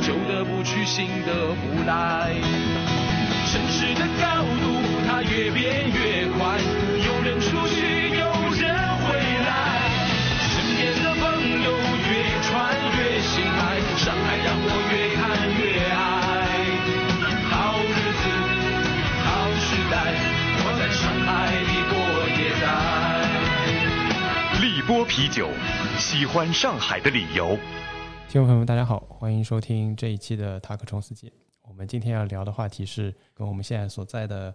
旧的不去，新的不来。城市的高度，它越变越快，有人出去，有人回来。身边的朋友越穿越心爱，上海让我越看越爱。好日子，好时代，我在上海里过也在。立波啤酒，喜欢上海的理由。听众朋友们，大家好，欢迎收听这一期的塔克冲司机。我们今天要聊的话题是跟我们现在所在的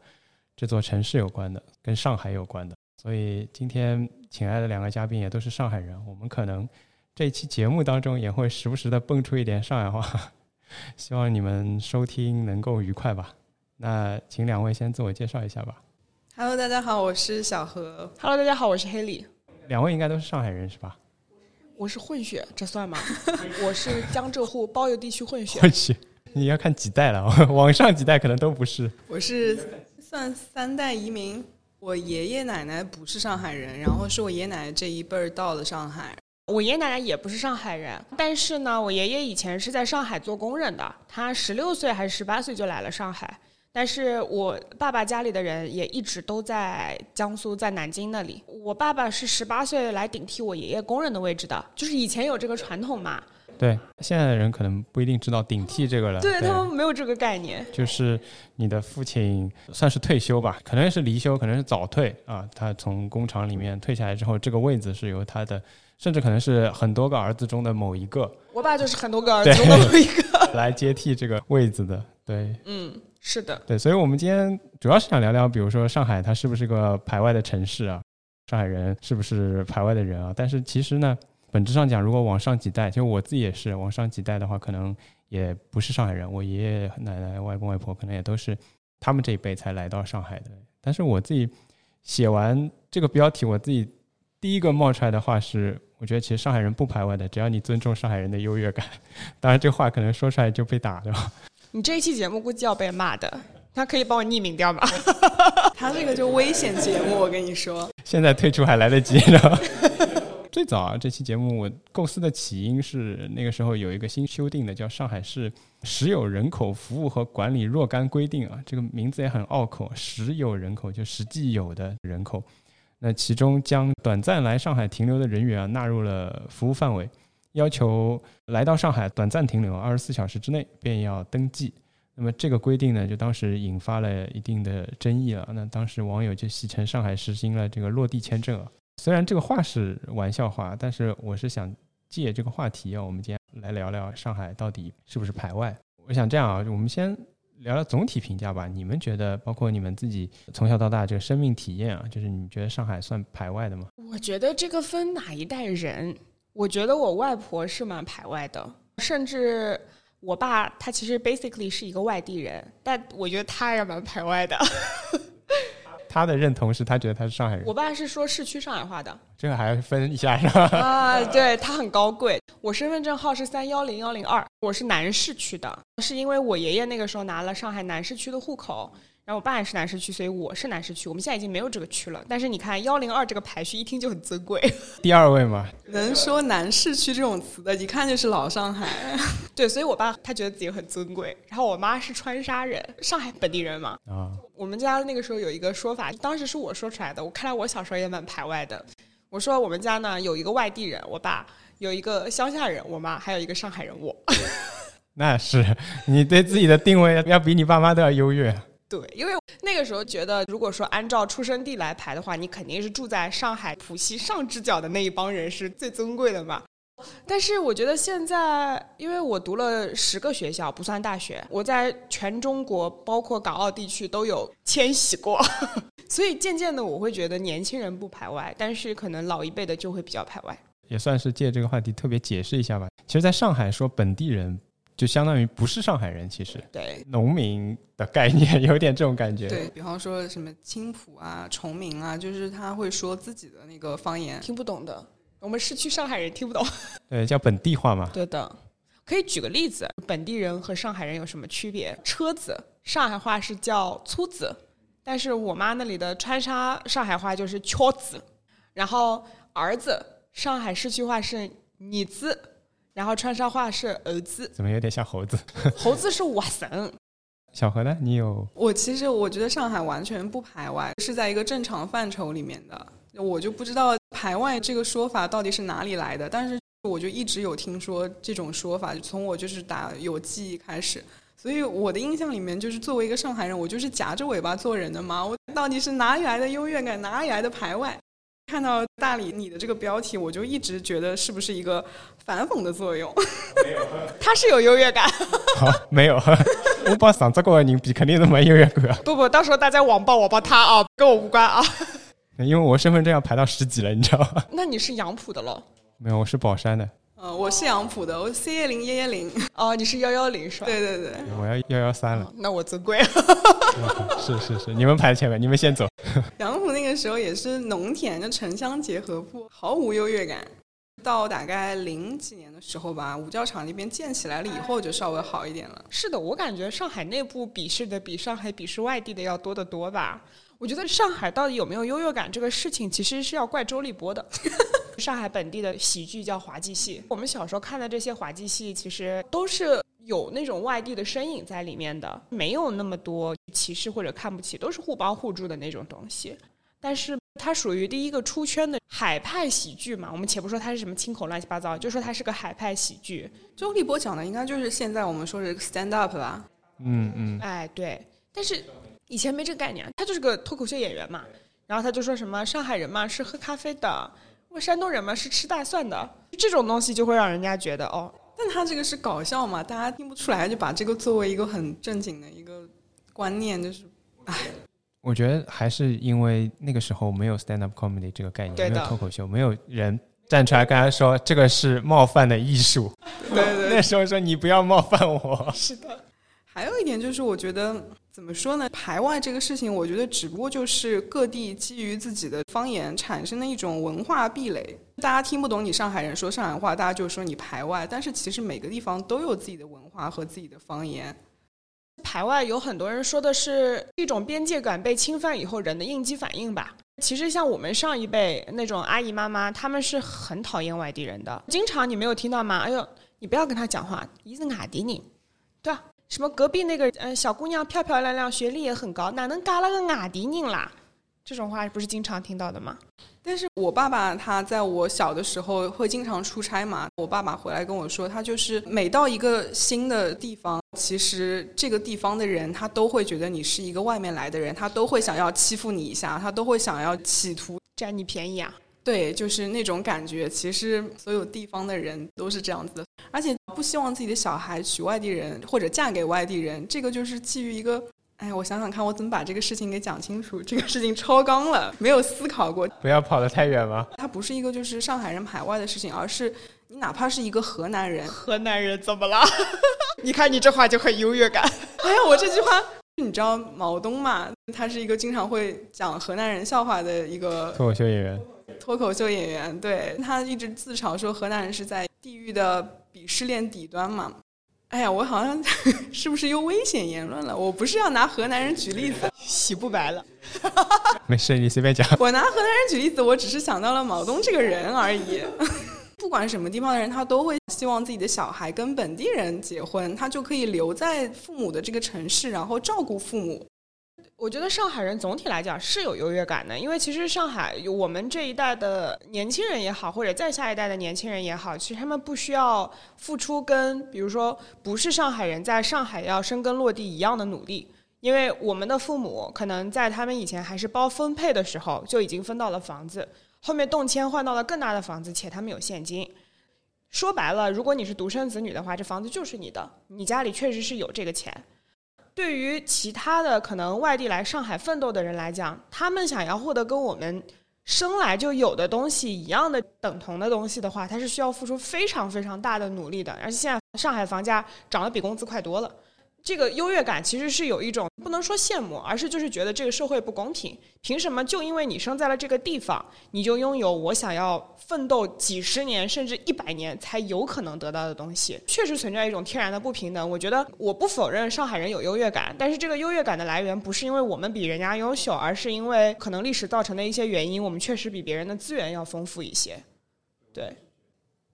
这座城市有关的，跟上海有关的。所以今天请来的两个嘉宾也都是上海人，我们可能这一期节目当中也会时不时的蹦出一点上海话，希望你们收听能够愉快吧。那请两位先自我介绍一下吧。Hello，大家好，我是小何。Hello，大家好，我是黑里，两位应该都是上海人是吧？我是混血，这算吗？我是江浙沪包邮地区混血混血，你要看几代了，往上几代可能都不是。我是算三代移民，我爷爷奶奶不是上海人，然后是我爷爷奶奶这一辈儿到了上海。我爷爷奶奶也不是上海人，但是呢，我爷爷以前是在上海做工人的，他十六岁还是十八岁就来了上海。但是我爸爸家里的人也一直都在江苏，在南京那里。我爸爸是十八岁来顶替我爷爷工人的位置的，就是以前有这个传统嘛。对，现在的人可能不一定知道顶替这个了。对他们没有这个概念。就是你的父亲算是退休吧，可能是离休，可能是早退啊。他从工厂里面退下来之后，这个位子是由他的，甚至可能是很多个儿子中的某一个我爸就是很多个儿子中的某一个。来接替这个位子的。对嗯，是的。对，所以我们今天主要是想聊聊，比如说上海它是不是个排外的城市啊？上海人是不是排外的人啊？但是其实呢，本质上讲，如果往上几代，就我自己也是往上几代的话，可能也不是上海人。我爷爷奶奶、外公外婆可能也都是他们这一辈才来到上海的。但是我自己写完这个标题，我自己第一个冒出来的话是，我觉得其实上海人不排外的，只要你尊重上海人的优越感。当然，这话可能说出来就被打，对吧？你这一期节目估计要被骂的，他可以帮我匿名掉吗？他这个就危险节目，我跟你说。现在退出还来得及呢。最早啊，这期节目我构思的起因是那个时候有一个新修订的叫《上海市实有人口服务和管理若干规定》啊，这个名字也很拗口，实有人口就实际有的人口。那其中将短暂来上海停留的人员啊纳入了服务范围，要求来到上海短暂停留二十四小时之内便要登记。那么这个规定呢，就当时引发了一定的争议了。那当时网友就戏称上海实行了这个落地签证啊。虽然这个话是玩笑话，但是我是想借这个话题啊，我们今天来聊聊上海到底是不是排外。我想这样啊，我们先聊聊总体评价吧。你们觉得，包括你们自己从小到大这个生命体验啊，就是你觉得上海算排外的吗？我觉得这个分哪一代人。我觉得我外婆是蛮排外的，甚至我爸他其实 basically 是一个外地人，但我觉得他也蛮排外的。他的认同是他觉得他是上海人我，爸是说市区上海话的这个还要分一下是吧？啊，对他很高贵。我身份证号是三幺零幺零二，我是南市区的，是因为我爷爷那个时候拿了上海南市区的户口。然后我爸也是南市区，所以我是南市区。我们现在已经没有这个区了，但是你看幺零二这个排序，一听就很尊贵。第二位嘛，能说南市区这种词的，一看就是老上海。对，所以我爸他觉得自己很尊贵。然后我妈是川沙人，上海本地人嘛。啊，我们家那个时候有一个说法，当时是我说出来的。我看来我小时候也蛮排外的。我说我们家呢有一个外地人，我爸有一个乡下人，我妈还有一个上海人，我。那是你对自己的定位要比你爸妈都要优越。对，因为那个时候觉得，如果说按照出生地来排的话，你肯定是住在上海浦西上支角的那一帮人是最尊贵的嘛。但是我觉得现在，因为我读了十个学校，不算大学，我在全中国，包括港澳地区都有迁徙过，所以渐渐的我会觉得年轻人不排外，但是可能老一辈的就会比较排外。也算是借这个话题特别解释一下吧。其实，在上海说本地人，就相当于不是上海人，其实对，农民的概念 有点这种感觉。对比方说什么青浦啊、崇明啊，就是他会说自己的那个方言。听不懂的，我们市区上海人听不懂。对，叫本地话嘛。对的，可以举个例子，本地人和上海人有什么区别？车子，上海话是叫粗子，但是我妈那里的川沙上海话就是敲子。然后儿子，上海市区话是你子，然后川沙话是儿子，怎么有点像猴子？猴子是瓦神。小何呢？你有我其实我觉得上海完全不排外，是在一个正常范畴里面的。我就不知道排外这个说法到底是哪里来的，但是我就一直有听说这种说法，从我就是打有记忆开始。所以我的印象里面，就是作为一个上海人，我就是夹着尾巴做人的嘛。我到底是哪里来的优越感，哪里来的排外？看到大理你的这个标题，我就一直觉得是不是一个反讽的作用？没有 他是有优越感。好没有？我把上这个人比肯定是没优越感，不不，到时候大家网暴网暴他啊，跟我无关啊。因为我身份证要排到十几了，你知道吗？那你是杨浦的喽？没有，我是宝山的，嗯，我是杨浦的，我 C 幺零幺幺零。哦，你是幺幺零是吧？对对对，我要幺幺三了。那我尊贵了。是是是，你们排前面，你们先走。杨浦那个时候也是农田，就城乡结合部，毫无优越感。到大概零几年的时候吧，五教场那边建起来了以后，就稍微好一点了。是的，我感觉上海内部鄙视的比上海鄙视外地的要多得多吧。我觉得上海到底有没有优越感这个事情，其实是要怪周立波的。上海本地的喜剧叫滑稽戏，我们小时候看的这些滑稽戏，其实都是有那种外地的身影在里面的，没有那么多歧视或者看不起，都是互帮互助的那种东西。但是它属于第一个出圈的海派喜剧嘛，我们且不说它是什么清口乱七八糟，就说它是个海派喜剧。周立波讲的应该就是现在我们说的 stand up 吧？嗯嗯，哎，对，但是以前没这个概念，他就是个脱口秀演员嘛。然后他就说什么上海人嘛是喝咖啡的，我山东人嘛是吃大蒜的，这种东西就会让人家觉得哦，但他这个是搞笑嘛，大家听不出来，就把这个作为一个很正经的一个观念，就是，哎，我觉得还是因为那个时候没有 stand up comedy 这个概念，没有脱口秀，没有人站出来跟他说这个是冒犯的艺术。对对 那时候说你不要冒犯我。是的，还有一点就是，我觉得怎么说呢？排外这个事情，我觉得只不过就是各地基于自己的方言产生的一种文化壁垒。大家听不懂你上海人说上海话，大家就说你排外。但是其实每个地方都有自己的文化和自己的方言。排外有很多人说的是一种边界感被侵犯以后人的应激反应吧。其实像我们上一辈那种阿姨妈妈，他们是很讨厌外地人的。经常你没有听到吗？哎呦，你不要跟他讲话，你是外地人，对吧？什么隔壁那个嗯小姑娘漂漂亮亮，学历也很高，哪能嫁了个外地人啦？这种话不是经常听到的吗？但是我爸爸他在我小的时候会经常出差嘛，我爸爸回来跟我说，他就是每到一个新的地方，其实这个地方的人他都会觉得你是一个外面来的人，他都会想要欺负你一下，他都会想要企图占你便宜啊？对，就是那种感觉。其实所有地方的人都是这样子的，而且不希望自己的小孩娶外地人或者嫁给外地人，这个就是基于一个。哎，我想想看，我怎么把这个事情给讲清楚？这个事情超纲了，没有思考过。不要跑得太远嘛。它不是一个就是上海人排外的事情，而是你哪怕是一个河南人，河南人怎么了？你看你这话就很优越感。哎呀，我这句话，你知道毛东嘛？他是一个经常会讲河南人笑话的一个脱口秀演员，脱口秀演员。对他一直自嘲说河南人是在地狱的鄙视链底端嘛。哎呀，我好像 是不是又危险言论了？我不是要拿河南人举例子，洗不白了。没事，你随便讲。我拿河南人举例子，我只是想到了毛东这个人而已。不管什么地方的人，他都会希望自己的小孩跟本地人结婚，他就可以留在父母的这个城市，然后照顾父母。我觉得上海人总体来讲是有优越感的，因为其实上海我们这一代的年轻人也好，或者再下一代的年轻人也好，其实他们不需要付出跟比如说不是上海人在上海要生根落地一样的努力，因为我们的父母可能在他们以前还是包分配的时候就已经分到了房子，后面动迁换到了更大的房子，且他们有现金。说白了，如果你是独生子女的话，这房子就是你的，你家里确实是有这个钱。对于其他的可能外地来上海奋斗的人来讲，他们想要获得跟我们生来就有的东西一样的等同的东西的话，他是需要付出非常非常大的努力的。而且现在上海房价涨得比工资快多了。这个优越感其实是有一种不能说羡慕，而是就是觉得这个社会不公平。凭什么就因为你生在了这个地方，你就拥有我想要奋斗几十年甚至一百年才有可能得到的东西？确实存在一种天然的不平等。我觉得我不否认上海人有优越感，但是这个优越感的来源不是因为我们比人家优秀，而是因为可能历史造成的一些原因，我们确实比别人的资源要丰富一些。对，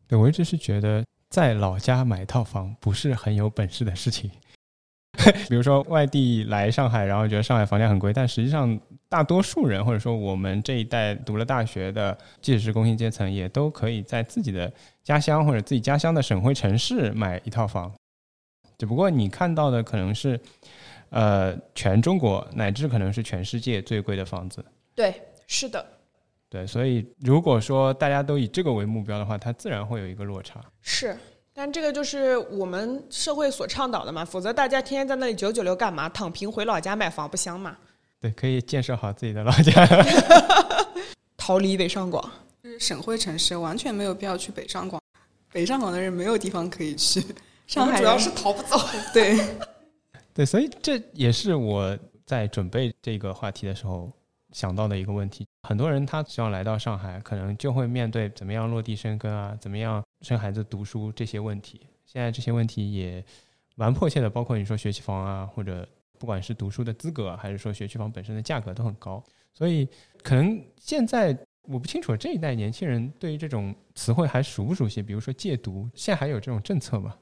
对我一直是觉得在老家买套房不是很有本事的事情。比如说外地来上海，然后觉得上海房价很贵，但实际上大多数人或者说我们这一代读了大学的，即使是工薪阶层，也都可以在自己的家乡或者自己家乡的省会城市买一套房。只不过你看到的可能是，呃，全中国乃至可能是全世界最贵的房子。对，是的，对，所以如果说大家都以这个为目标的话，它自然会有一个落差。是。但这个就是我们社会所倡导的嘛，否则大家天天在那里九九六干嘛？躺平回老家买房不香吗？对，可以建设好自己的老家，逃离北上广。就是省会城市，完全没有必要去北上广。北上广的人没有地方可以去，上海主要是逃不走。对，对，所以这也是我在准备这个话题的时候。想到的一个问题，很多人他只要来到上海，可能就会面对怎么样落地生根啊，怎么样生孩子读书这些问题。现在这些问题也蛮迫切的，包括你说学区房啊，或者不管是读书的资格，还是说学区房本身的价格都很高。所以可能现在我不清楚这一代年轻人对于这种词汇还熟不熟悉，比如说戒毒，现在还有这种政策吗？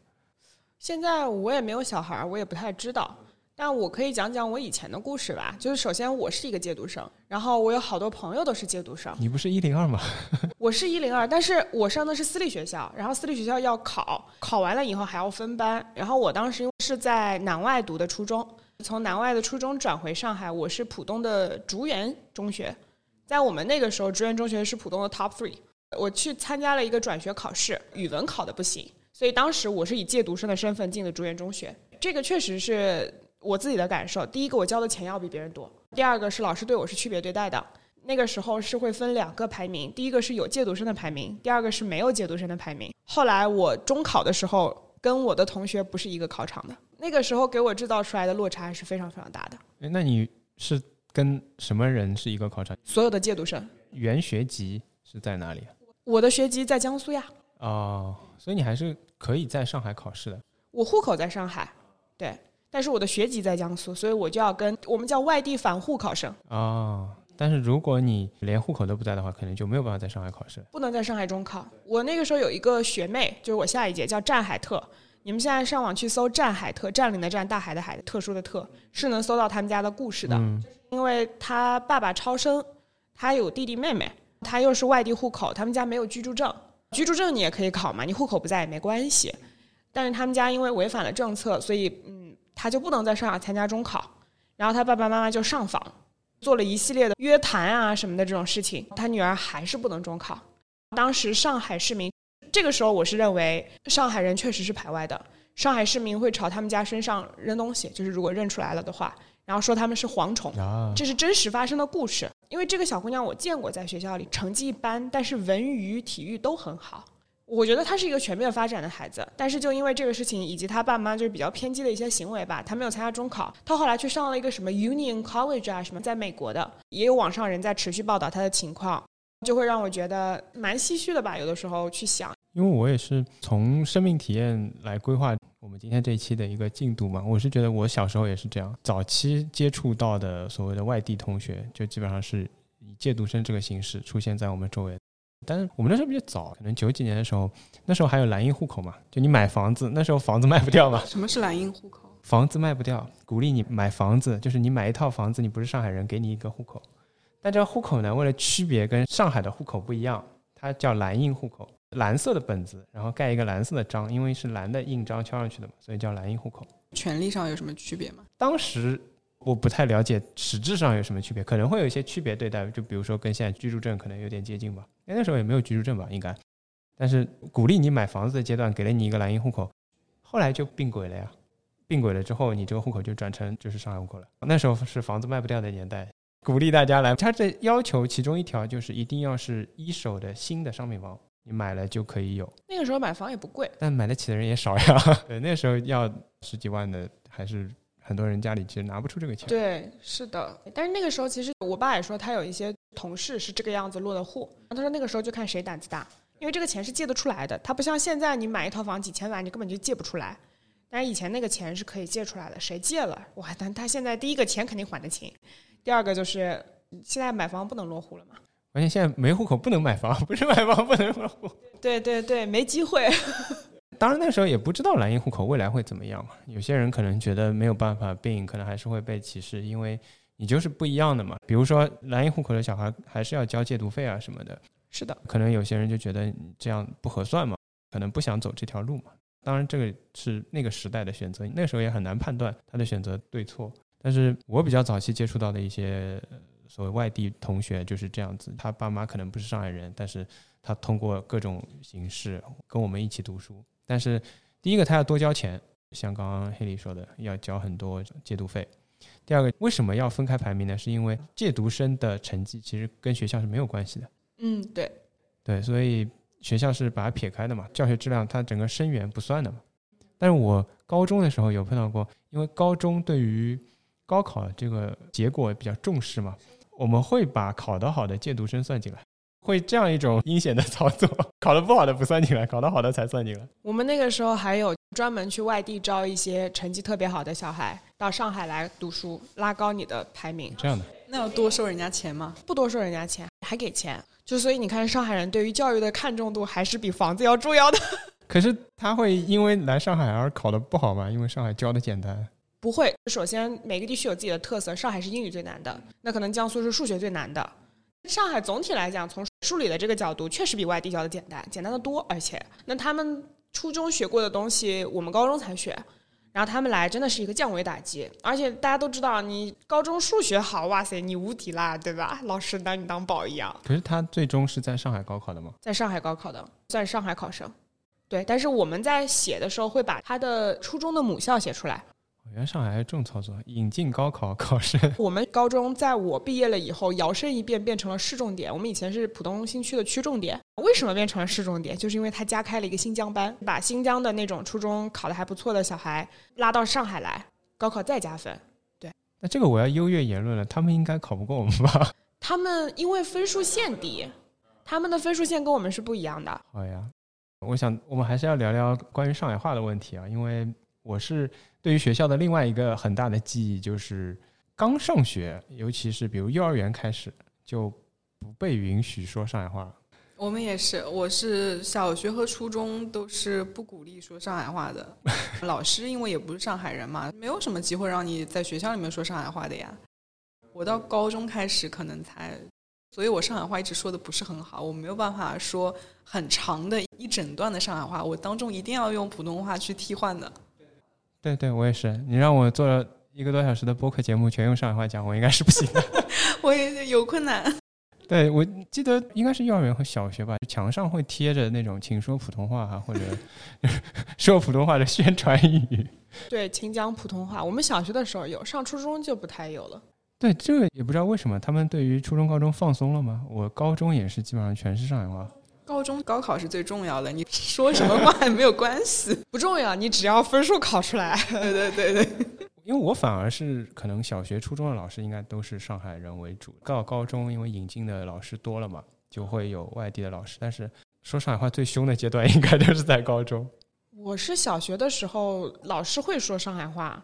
现在我也没有小孩，我也不太知道。但我可以讲讲我以前的故事吧。就是首先我是一个借读生，然后我有好多朋友都是借读生。你不是一零二吗？我是一零二，但是我上的是私立学校，然后私立学校要考，考完了以后还要分班。然后我当时是在南外读的初中，从南外的初中转回上海，我是浦东的竹园中学。在我们那个时候，竹园中学是浦东的 top three。我去参加了一个转学考试，语文考的不行，所以当时我是以借读生的身份进的竹园中学。这个确实是。我自己的感受，第一个我交的钱要比别人多，第二个是老师对我是区别对待的。那个时候是会分两个排名，第一个是有借读生的排名，第二个是没有借读生的排名。后来我中考的时候跟我的同学不是一个考场的，那个时候给我制造出来的落差还是非常非常大的。那你是跟什么人是一个考场？所有的借读生。原学籍是在哪里？我的学籍在江苏呀。哦，所以你还是可以在上海考试的。我户口在上海，对。但是我的学籍在江苏，所以我就要跟我们叫外地返沪考生哦。但是如果你连户口都不在的话，可能就没有办法在上海考试，不能在上海中考。我那个时候有一个学妹，就是我下一届叫战海特。你们现在上网去搜战海特，占领的占，大海的海，特殊的特，是能搜到他们家的故事的。因为他爸爸超生，他有弟弟妹妹，他又是外地户口，他们家没有居住证。居住证你也可以考嘛，你户口不在也没关系。但是他们家因为违反了政策，所以嗯。他就不能在上海参加中考，然后他爸爸妈妈就上访，做了一系列的约谈啊什么的这种事情，他女儿还是不能中考。当时上海市民，这个时候我是认为上海人确实是排外的，上海市民会朝他们家身上扔东西，就是如果认出来了的话，然后说他们是蝗虫，这是真实发生的故事。因为这个小姑娘我见过，在学校里成绩一般，但是文娱体育都很好。我觉得他是一个全面发展的孩子，但是就因为这个事情以及他爸妈就是比较偏激的一些行为吧，他没有参加中考，他后来去上了一个什么 Union College 啊什么，在美国的，也有网上人在持续报道他的情况，就会让我觉得蛮唏嘘的吧。有的时候去想，因为我也是从生命体验来规划我们今天这一期的一个进度嘛，我是觉得我小时候也是这样，早期接触到的所谓的外地同学，就基本上是以借读生这个形式出现在我们周围。但是我们那时候比较早，可能九几年的时候，那时候还有蓝印户口嘛，就你买房子，那时候房子卖不掉嘛。什么是蓝印户口？房子卖不掉，鼓励你买房子，就是你买一套房子，你不是上海人，给你一个户口。但这个户口呢，为了区别跟上海的户口不一样，它叫蓝印户口，蓝色的本子，然后盖一个蓝色的章，因为是蓝的印章敲上去的嘛，所以叫蓝印户口。权利上有什么区别吗？当时。我不太了解实质上有什么区别，可能会有一些区别对待，就比如说跟现在居住证可能有点接近吧。那那时候也没有居住证吧，应该。但是鼓励你买房子的阶段给了你一个蓝印户口，后来就并轨了呀。并轨了之后，你这个户口就转成就是上海户口了。那时候是房子卖不掉的年代，鼓励大家来。他这要求其中一条就是一定要是一手的新的商品房，你买了就可以有。那个时候买房也不贵，但买得起的人也少呀。对，那时候要十几万的，还是很多人家里其实拿不出这个钱。对，是的。但是那个时候，其实我爸也说，他有一些同事是这个样子落的户。他说那个时候就看谁胆子大，因为这个钱是借得出来的。他不像现在，你买一套房几千万，你根本就借不出来。但是以前那个钱是可以借出来的，谁借了哇？但他现在第一个钱肯定还得清，第二个就是现在买房不能落户了嘛。关键现在没户口不能买房，不是买房不能落户。对对对，没机会。当然那时候也不知道蓝印户口未来会怎么样嘛。有些人可能觉得没有办法并，可能还是会被歧视，因为你就是不一样的嘛。比如说蓝印户口的小孩还是要交借读费啊什么的。是的，可能有些人就觉得这样不合算嘛，可能不想走这条路嘛。当然，这个是那个时代的选择，那时候也很难判断他的选择对错。但是我比较早期接触到的一些所谓外地同学就是这样子，他爸妈可能不是上海人，但是他通过各种形式跟我们一起读书。但是第一个，他要多交钱，像刚刚黑里说的，要交很多借读费。第二个，为什么要分开排名呢？是因为借读生的成绩其实跟学校是没有关系的。嗯，对，对，所以。学校是把它撇开的嘛，教学质量它整个生源不算的嘛。但是我高中的时候有碰到过，因为高中对于高考这个结果比较重视嘛，我们会把考得好的借读生算进来，会这样一种阴险的操作，考得不好的不算进来，考得好的才算进来。我们那个时候还有专门去外地招一些成绩特别好的小孩到上海来读书，拉高你的排名。这样的，那要多收人家钱吗？不多收人家钱，还给钱。就所以你看，上海人对于教育的看重度还是比房子要重要的。可是他会因为来上海而考得不好吗？因为上海教的简单？不会。首先每个地区有自己的特色，上海是英语最难的，那可能江苏是数学最难的。上海总体来讲，从数理的这个角度，确实比外地教的简单，简单的多。而且，那他们初中学过的东西，我们高中才学。然后他们来真的是一个降维打击，而且大家都知道，你高中数学好，哇塞，你无敌啦，对吧？老师拿你当宝一样。可是他最终是在上海高考的吗？在上海高考的，算上海考生。对，但是我们在写的时候会把他的初中的母校写出来。原来上海还有这种操作，引进高考考生。我们高中在我毕业了以后，摇身一变变成了市重点。我们以前是浦东新区的区重点，为什么变成了市重点？就是因为他加开了一个新疆班，把新疆的那种初中考得还不错的小孩拉到上海来，高考再加分。对，那这个我要优越言论了，他们应该考不过我们吧？他们因为分数线低，他们的分数线跟我们是不一样的。好呀，我想我们还是要聊聊关于上海话的问题啊，因为我是。对于学校的另外一个很大的记忆，就是刚上学，尤其是比如幼儿园开始，就不被允许说上海话。我们也是，我是小学和初中都是不鼓励说上海话的。老师因为也不是上海人嘛，没有什么机会让你在学校里面说上海话的呀。我到高中开始可能才，所以我上海话一直说的不是很好，我没有办法说很长的一整段的上海话，我当中一定要用普通话去替换的。对对，我也是。你让我做一个多小时的播客节目，全用上海话讲，我应该是不行的。我也有困难。对，我记得应该是幼儿园和小学吧，墙上会贴着那种“请说普通话”哈，或者 说普通话的宣传语。对，请讲普通话。我们小学的时候有，上初中就不太有了。对，这个也不知道为什么，他们对于初中、高中放松了吗？我高中也是基本上全是上海话。高中高考是最重要的，你说什么话也没有关系，不重要，你只要分数考出来。对对对对，因为我反而是可能小学、初中的老师应该都是上海人为主，到高中因为引进的老师多了嘛，就会有外地的老师。但是说上海话最凶的阶段应该就是在高中。我是小学的时候，老师会说上海话，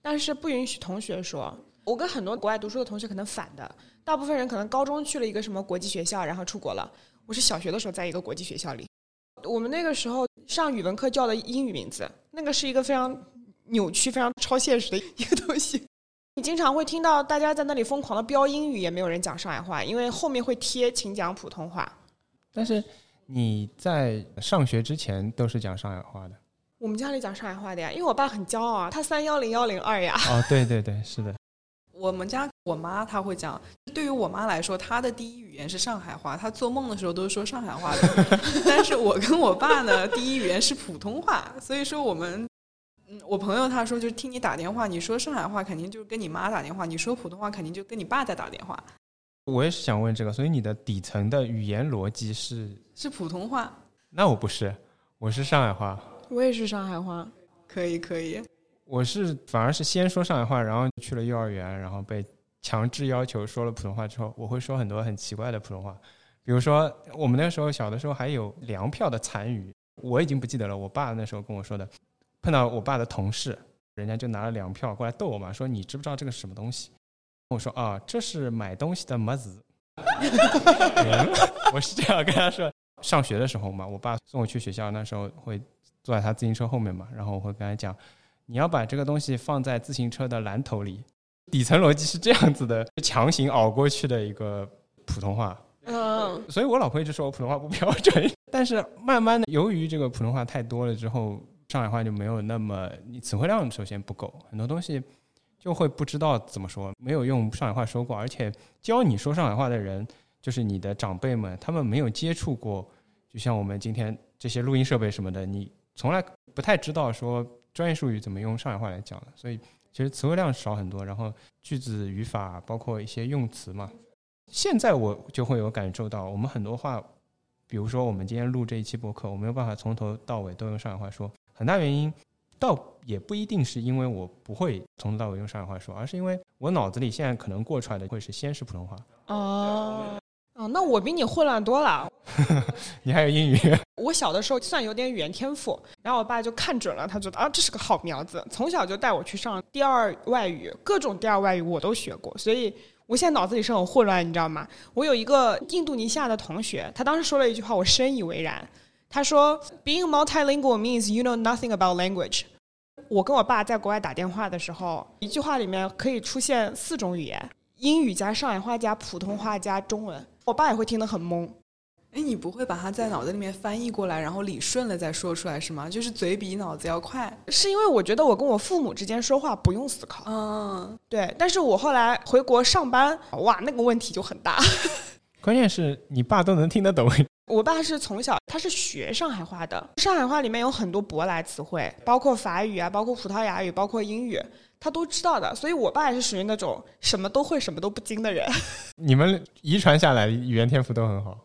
但是不允许同学说。我跟很多国外读书的同学可能反的，大部分人可能高中去了一个什么国际学校，然后出国了。我是小学的时候在一个国际学校里，我们那个时候上语文课叫的英语名字，那个是一个非常扭曲、非常超现实的一个东西。你经常会听到大家在那里疯狂的飙英语，也没有人讲上海话，因为后面会贴请讲普通话。但是你在上学之前都是讲上海话的？我们家里讲上海话的呀，因为我爸很骄傲啊，他三幺零幺零二呀。哦，对对对，是的。我们家我妈她会讲，对于我妈来说，她的第一语言是上海话，她做梦的时候都是说上海话的。但是我跟我爸呢，第一语言是普通话，所以说我们嗯，我朋友他说，就是听你打电话，你说上海话肯定就是跟你妈打电话，你说普通话肯定就跟你爸在打电话，我也是想问这个，所以你的底层的语言逻辑是？是普通话。那我不是，我是上海话。我也是上海话。可以可以，我是反而是先说上海话，然后去了幼儿园，然后被强制要求说了普通话之后，我会说很多很奇怪的普通话，比如说我们那时候小的时候还有粮票的残余，我已经不记得了。我爸那时候跟我说的，碰到我爸的同事，人家就拿了粮票过来逗我嘛，说你知不知道这个是什么东西？我说啊，这是买东西的么子。我是这样跟他说。上学的时候嘛，我爸送我去学校，那时候会坐在他自行车后面嘛，然后我会跟他讲，你要把这个东西放在自行车的篮头里。底层逻辑是这样子的，强行熬过去的一个普通话。嗯，所以我老婆一直说我普通话不标准。但是慢慢的，由于这个普通话太多了之后，上海话就没有那么，你词汇量首先不够，很多东西就会不知道怎么说，没有用上海话说过，而且教你说上海话的人。就是你的长辈们，他们没有接触过，就像我们今天这些录音设备什么的，你从来不太知道说专业术语怎么用上海话来讲的，所以其实词汇量少很多，然后句子语法包括一些用词嘛。现在我就会有感受到，我们很多话，比如说我们今天录这一期播客，我没有办法从头到尾都用上海话说，很大原因倒也不一定是因为我不会从头到尾用上海话说，而是因为我脑子里现在可能过出来的会是先是普通话。哦。哦，那我比你混乱多了。你还有英语？我小的时候算有点语言天赋，然后我爸就看准了，他觉得啊，这是个好苗子，从小就带我去上第二外语，各种第二外语我都学过，所以我现在脑子里是很混乱，你知道吗？我有一个印度尼西亚的同学，他当时说了一句话，我深以为然。他说，Being multilingual means you know nothing about language。我跟我爸在国外打电话的时候，一句话里面可以出现四种语言：英语加上海话加普通话加中文。我爸也会听得很懵，哎，你不会把它在脑子里面翻译过来，然后理顺了再说出来是吗？就是嘴比脑子要快，是因为我觉得我跟我父母之间说话不用思考。嗯，对。但是我后来回国上班，哇，那个问题就很大。关键是你爸都能听得懂。我爸是从小他是学上海话的，上海话里面有很多舶来词汇，包括法语啊，包括葡萄牙语，包括英语。他都知道的，所以我爸也是属于那种什么都会、什么都不精的人。你们遗传下来语言天赋都很好。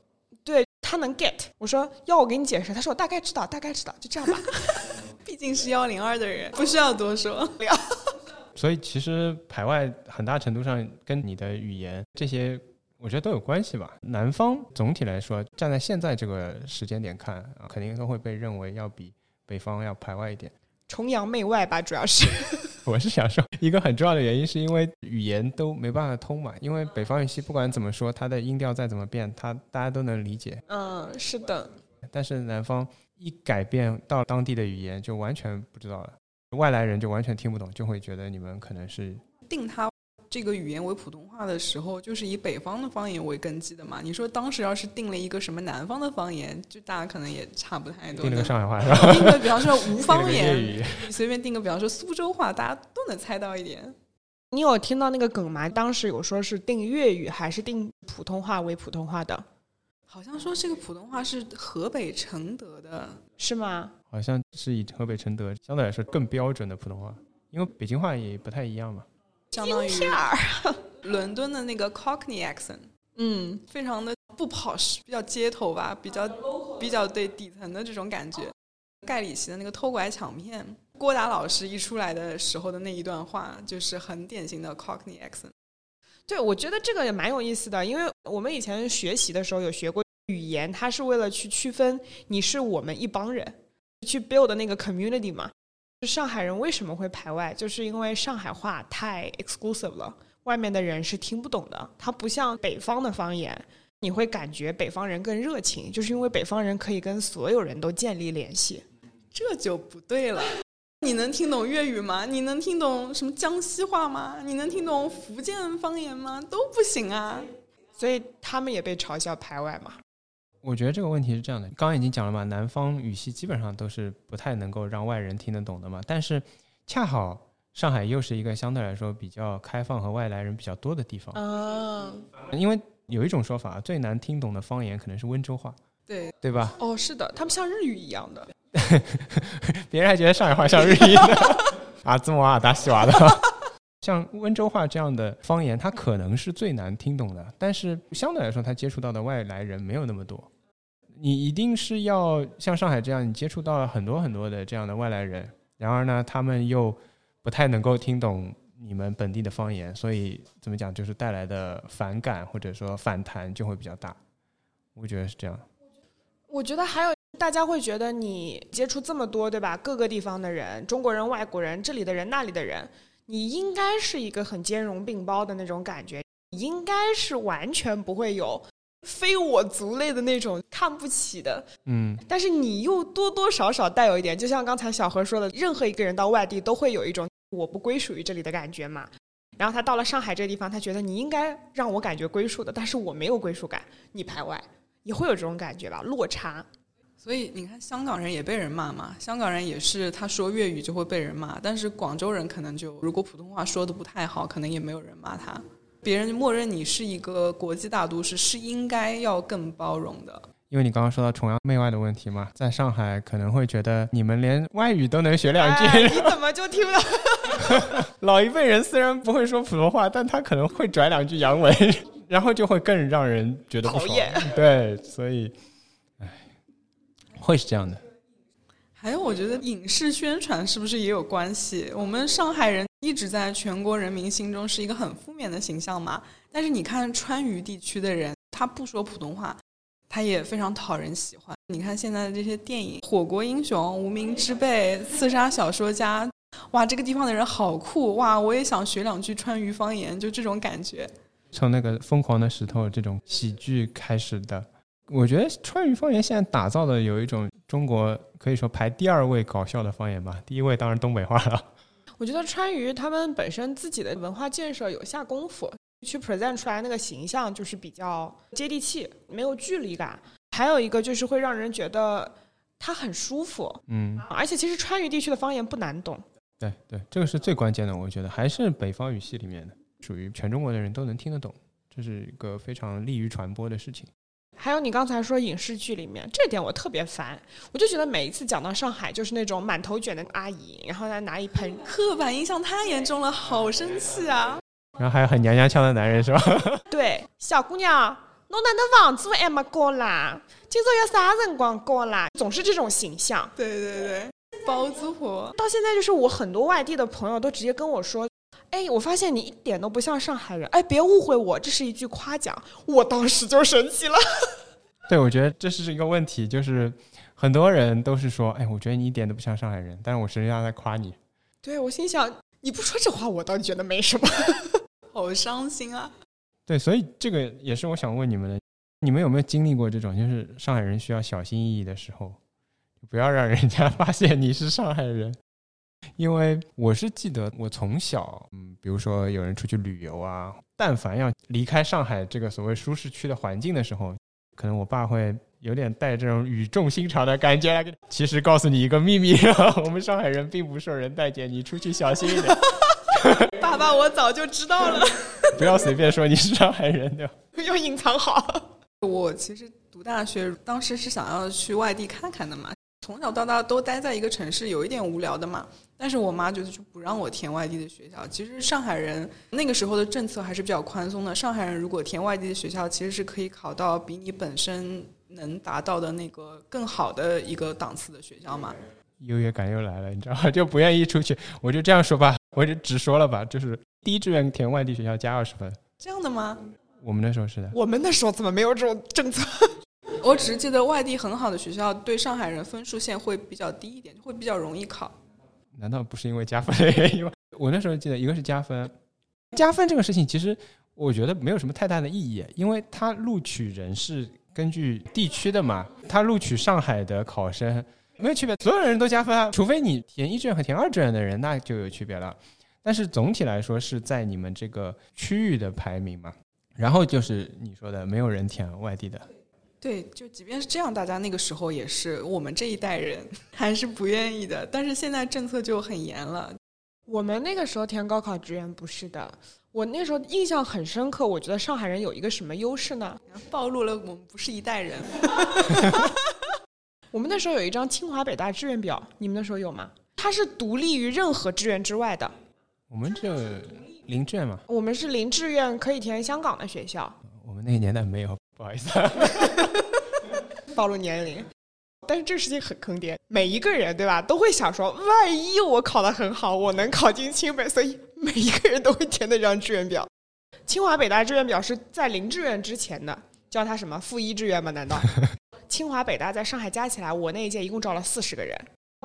对他能 get，我说要我给你解释，他说我大概知道，大概知道，就这样吧。毕竟是幺零二的人，不需要多说。所以其实排外很大程度上跟你的语言这些，我觉得都有关系吧。南方总体来说，站在现在这个时间点看啊，肯定都会被认为要比北方要排外一点。崇洋媚外吧，主要是。我是想说，一个很重要的原因是因为语言都没办法通嘛，因为北方语系不管怎么说，它的音调再怎么变，它大家都能理解。嗯，是的。但是南方一改变到当地的语言，就完全不知道了，外来人就完全听不懂，就会觉得你们可能是定他。这个语言为普通话的时候，就是以北方的方言为根基的嘛。你说当时要是定了一个什么南方的方言，就大家可能也差不太多。定了个上海话是吧？定个比方说吴方言，你随便定个比方说苏州话，大家都能猜到一点。你有听到那个梗吗？当时有说是定粤语还是定普通话为普通话的？好像说这个普通话是河北承德的，是吗？好像是以河北承德相对来说更标准的普通话，因为北京话也不太一样嘛。相当于 伦敦的那个 Cockney accent，嗯，非常的不跑实，比较街头吧，比较比较对底层的这种感觉。盖里奇的那个偷拐抢骗，郭达老师一出来的时候的那一段话，就是很典型的 Cockney accent。对，我觉得这个也蛮有意思的，因为我们以前学习的时候有学过语言，它是为了去区分你是我们一帮人，去 build 那个 community 嘛。上海人为什么会排外？就是因为上海话太 exclusive 了，外面的人是听不懂的。它不像北方的方言，你会感觉北方人更热情，就是因为北方人可以跟所有人都建立联系。这就不对了。你能听懂粤语吗？你能听懂什么江西话吗？你能听懂福建方言吗？都不行啊。所以他们也被嘲笑排外嘛。我觉得这个问题是这样的，刚刚已经讲了嘛，南方语系基本上都是不太能够让外人听得懂的嘛。但是恰好上海又是一个相对来说比较开放和外来人比较多的地方。嗯，因为有一种说法，最难听懂的方言可能是温州话。对，对吧？哦，是的，他们像日语一样的。别人还觉得上海话像日语呢。啊，兹摩啊达西瓦的，像温州话这样的方言，它可能是最难听懂的，但是相对来说，他接触到的外来人没有那么多。你一定是要像上海这样，你接触到了很多很多的这样的外来人，然而呢，他们又不太能够听懂你们本地的方言，所以怎么讲，就是带来的反感或者说反弹就会比较大。我觉得是这样。我觉得还有大家会觉得你接触这么多，对吧？各个地方的人，中国人、外国人，这里的人、那里的人，你应该是一个很兼容并包的那种感觉，应该是完全不会有。非我族类的那种看不起的，嗯，但是你又多多少少带有一点，就像刚才小何说的，任何一个人到外地都会有一种我不归属于这里的感觉嘛。然后他到了上海这个地方，他觉得你应该让我感觉归属的，但是我没有归属感，你排外，也会有这种感觉吧？落差。所以你看，香港人也被人骂嘛，香港人也是他说粤语就会被人骂，但是广州人可能就如果普通话说的不太好，可能也没有人骂他。别人默认你是一个国际大都市，是应该要更包容的。因为你刚刚说到崇洋媚外的问题嘛，在上海可能会觉得你们连外语都能学两句，你怎么就听了？老一辈人虽然不会说普通话，但他可能会拽两句洋文，然后就会更让人觉得讨厌。对，所以，唉，会是这样的。还有，我觉得影视宣传是不是也有关系？我们上海人一直在全国人民心中是一个很负面的形象嘛。但是你看川渝地区的人，他不说普通话，他也非常讨人喜欢。你看现在的这些电影，《火锅英雄》《无名之辈》《刺杀小说家》，哇，这个地方的人好酷哇！我也想学两句川渝方言，就这种感觉。从那个《疯狂的石头》这种喜剧开始的。我觉得川渝方言现在打造的有一种中国可以说排第二位搞笑的方言吧，第一位当然东北话了。我觉得川渝他们本身自己的文化建设有下功夫，去 present 出来那个形象就是比较接地气，没有距离感。还有一个就是会让人觉得它很舒服，嗯，而且其实川渝地区的方言不难懂。对对，这个是最关键的，我觉得还是北方语系里面的，属于全中国的人都能听得懂，这是一个非常利于传播的事情。还有你刚才说影视剧里面这点我特别烦，我就觉得每一次讲到上海，就是那种满头卷的阿姨，然后再拿一盆，刻板印象太严重了，好生气啊！然后还有很娘娘腔的男人是吧？对，小姑娘，侬哪的房租还没交啦？今朝要啥辰光交啦？总是这种形象。对对对，包租婆。到现在就是我很多外地的朋友都直接跟我说。哎，我发现你一点都不像上海人。哎，别误会我，这是一句夸奖。我当时就神奇了。对，我觉得这是一个问题，就是很多人都是说，哎，我觉得你一点都不像上海人，但是我实际上在夸你。对，我心想，你不说这话，我倒觉得没什么。好伤心啊！对，所以这个也是我想问你们的，你们有没有经历过这种，就是上海人需要小心翼翼的时候，不要让人家 发现你是上海人。因为我是记得，我从小，嗯，比如说有人出去旅游啊，但凡要离开上海这个所谓舒适区的环境的时候，可能我爸会有点带这种语重心长的感觉来，其实告诉你一个秘密，我们上海人并不受人待见，你出去小心一点。爸爸，我早就知道了，不要随便说你是上海人对吧，要隐藏好。我其实读大学，当时是想要去外地看看的嘛。从小到大都待在一个城市，有一点无聊的嘛。但是我妈就是就不让我填外地的学校。其实上海人那个时候的政策还是比较宽松的。上海人如果填外地的学校，其实是可以考到比你本身能达到的那个更好的一个档次的学校嘛。优越感又来了，你知道吗？就不愿意出去。我就这样说吧，我就直说了吧，就是第一志愿填外地学校加二十分。这样的吗？我们那时候是的。我们那时候怎么没有这种政策？我只是记得外地很好的学校对上海人分数线会比较低一点，会比较容易考。难道不是因为加分的原因吗？我那时候记得一个是加分，加分这个事情其实我觉得没有什么太大的意义，因为他录取人是根据地区的嘛，他录取上海的考生没有区别，所有人都加分啊，除非你填一志愿和填二志愿的人那就有区别了。但是总体来说是在你们这个区域的排名嘛，然后就是你说的没有人填外地的。对，就即便是这样，大家那个时候也是我们这一代人 还是不愿意的。但是现在政策就很严了。我们那个时候填高考志愿不是的，我那时候印象很深刻。我觉得上海人有一个什么优势呢？暴露了我们不是一代人。我们那时候有一张清华北大志愿表，你们那时候有吗？它是独立于任何志愿之外的。我们这零志愿嘛，我们是零志愿可以填香港的学校，我们那个年代没有，不好意思。暴露年龄。但是这个事情很坑爹，每一个人对吧，都会想说，万一我考得很好，我能考进清北，所以每一个人都会填那张志愿表。清华北大志愿表是在零志愿之前的，叫它什么负一志愿吗？难道？清华北大在上海加起来，我那一届一共招了四十个人。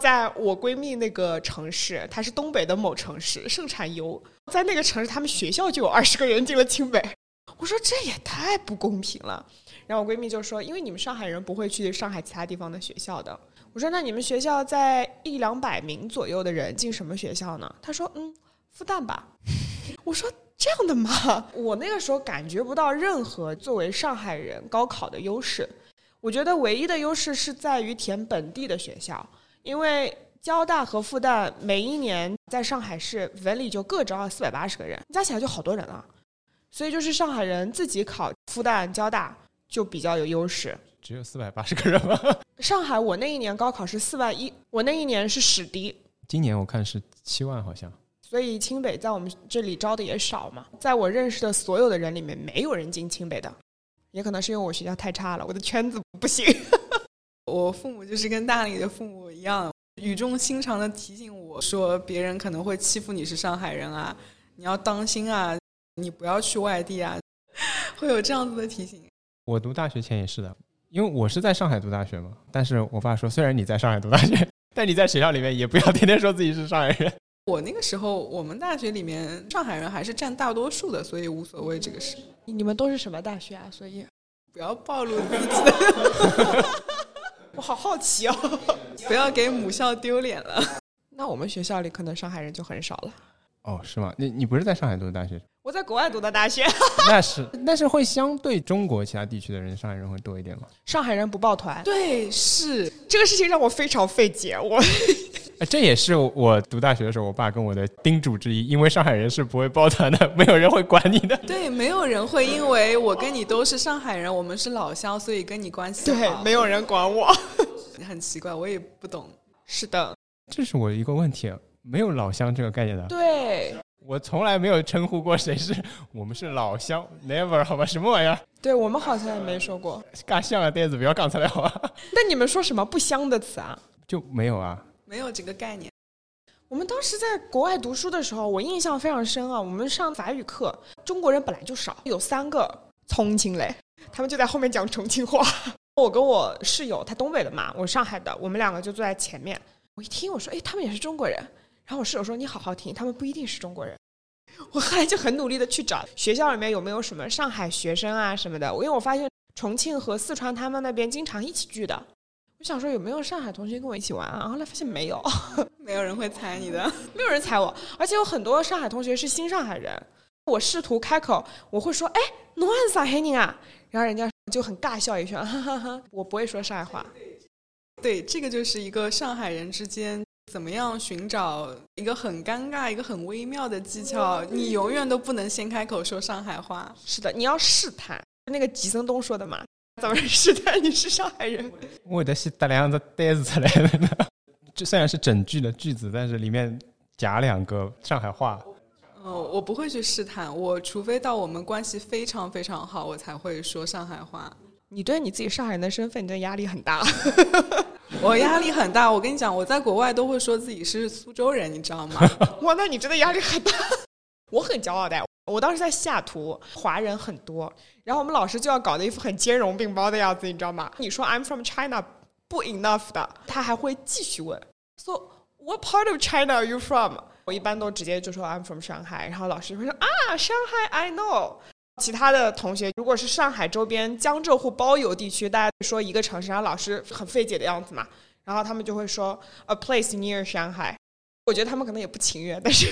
在我闺蜜那个城市，它是东北的某城市，盛产油，在那个城市，他们学校就有二十个人进了清北。我说这也太不公平了。然后我闺蜜就说：“因为你们上海人不会去上海其他地方的学校的。”我说：“那你们学校在一两百名左右的人进什么学校呢？”她说：“嗯，复旦吧。”我说：“这样的吗？”我那个时候感觉不到任何作为上海人高考的优势。我觉得唯一的优势是在于填本地的学校，因为交大和复旦每一年在上海市文理就各招四百八十个人，加起来就好多人了。所以就是上海人自己考复旦、交大。就比较有优势，只有四百八十个人吗？上海我那一年高考是四万一，我那一年是史迪，今年我看是七万好像。所以清北在我们这里招的也少嘛，在我认识的所有的人里面，没有人进清北的，也可能是因为我学校太差了，我的圈子不行。我父母就是跟大理的父母一样，语重心长的提醒我说，别人可能会欺负你是上海人啊，你要当心啊，你不要去外地啊，会有这样子的提醒。我读大学前也是的，因为我是在上海读大学嘛。但是我爸说，虽然你在上海读大学，但你在学校里面也不要天天说自己是上海人。我那个时候，我们大学里面上海人还是占大多数的，所以无所谓这个事。你们都是什么大学啊？所以不要暴露自己。我好好奇哦，不要给母校丢脸了。那我们学校里可能上海人就很少了。哦，是吗？你你不是在上海读的大学？我在国外读的大学。那是，但是会相对中国其他地区的人，上海人会多一点吗？上海人不抱团。对，是这个事情让我非常费解。我，这也是我读大学的时候，我爸跟我的叮嘱之一。因为上海人是不会抱团的，没有人会管你的。对，没有人会因为我跟你都是上海人，我们是老乡，所以跟你关系好。对，没有人管我。很奇怪，我也不懂。是的，这是我一个问题，没有老乡这个概念的。对。我从来没有称呼过谁是 我们是老乡，never 好吧？什么玩意儿？对我们好像也没说过。干像啊，呆子不要杠出来好吧？那你们说什么不香的词啊？就没有啊？没有这个概念。我们当时在国外读书的时候，我印象非常深啊。我们上法语课，中国人本来就少，有三个重庆嘞，他们就在后面讲重庆话。我跟我室友，他东北的嘛，我上海的，我们两个就坐在前面。我一听，我说：“哎，他们也是中国人。”然后我室友说：“你好好听，他们不一定是中国人。”我后来就很努力的去找学校里面有没有什么上海学生啊什么的，因为我发现重庆和四川他们那边经常一起聚的。我想说有没有上海同学跟我一起玩啊？后来发现没有，没有人会猜你的，没有人猜我。而且有很多上海同学是新上海人，我试图开口，我会说：“哎，侬是上海人啊？”然后人家就很尬笑一声，哈哈哈。我不会说上海话。对，这个就是一个上海人之间。怎么样寻找一个很尴尬、一个很微妙的技巧？你永远都不能先开口说上海话。是的，你要试探。那个吉森东说的嘛，怎么试探你是上海人？我的是打两个呆子出来的呢。这虽然是整句的句子，但是里面夹两个上海话。哦，我不会去试探，我除非到我们关系非常非常好，我才会说上海话。你对你自己上海人的身份，你的压力很大。我压力很大，我跟你讲，我在国外都会说自己是苏州人，你知道吗？哇，那你真的压力很大。我很骄傲的，我当时在西雅图，华人很多，然后我们老师就要搞得一副很兼容并包的样子，你知道吗？你说 I'm from China 不 enough 的，他还会继续问，So what part of China are you from？我一般都直接就说 I'm from 上海，然后老师会说啊，上海 I know。其他的同学，如果是上海周边江浙沪包邮地区，大家说一个城市，然后老师很费解的样子嘛，然后他们就会说 a place near 上海。我觉得他们可能也不情愿，但是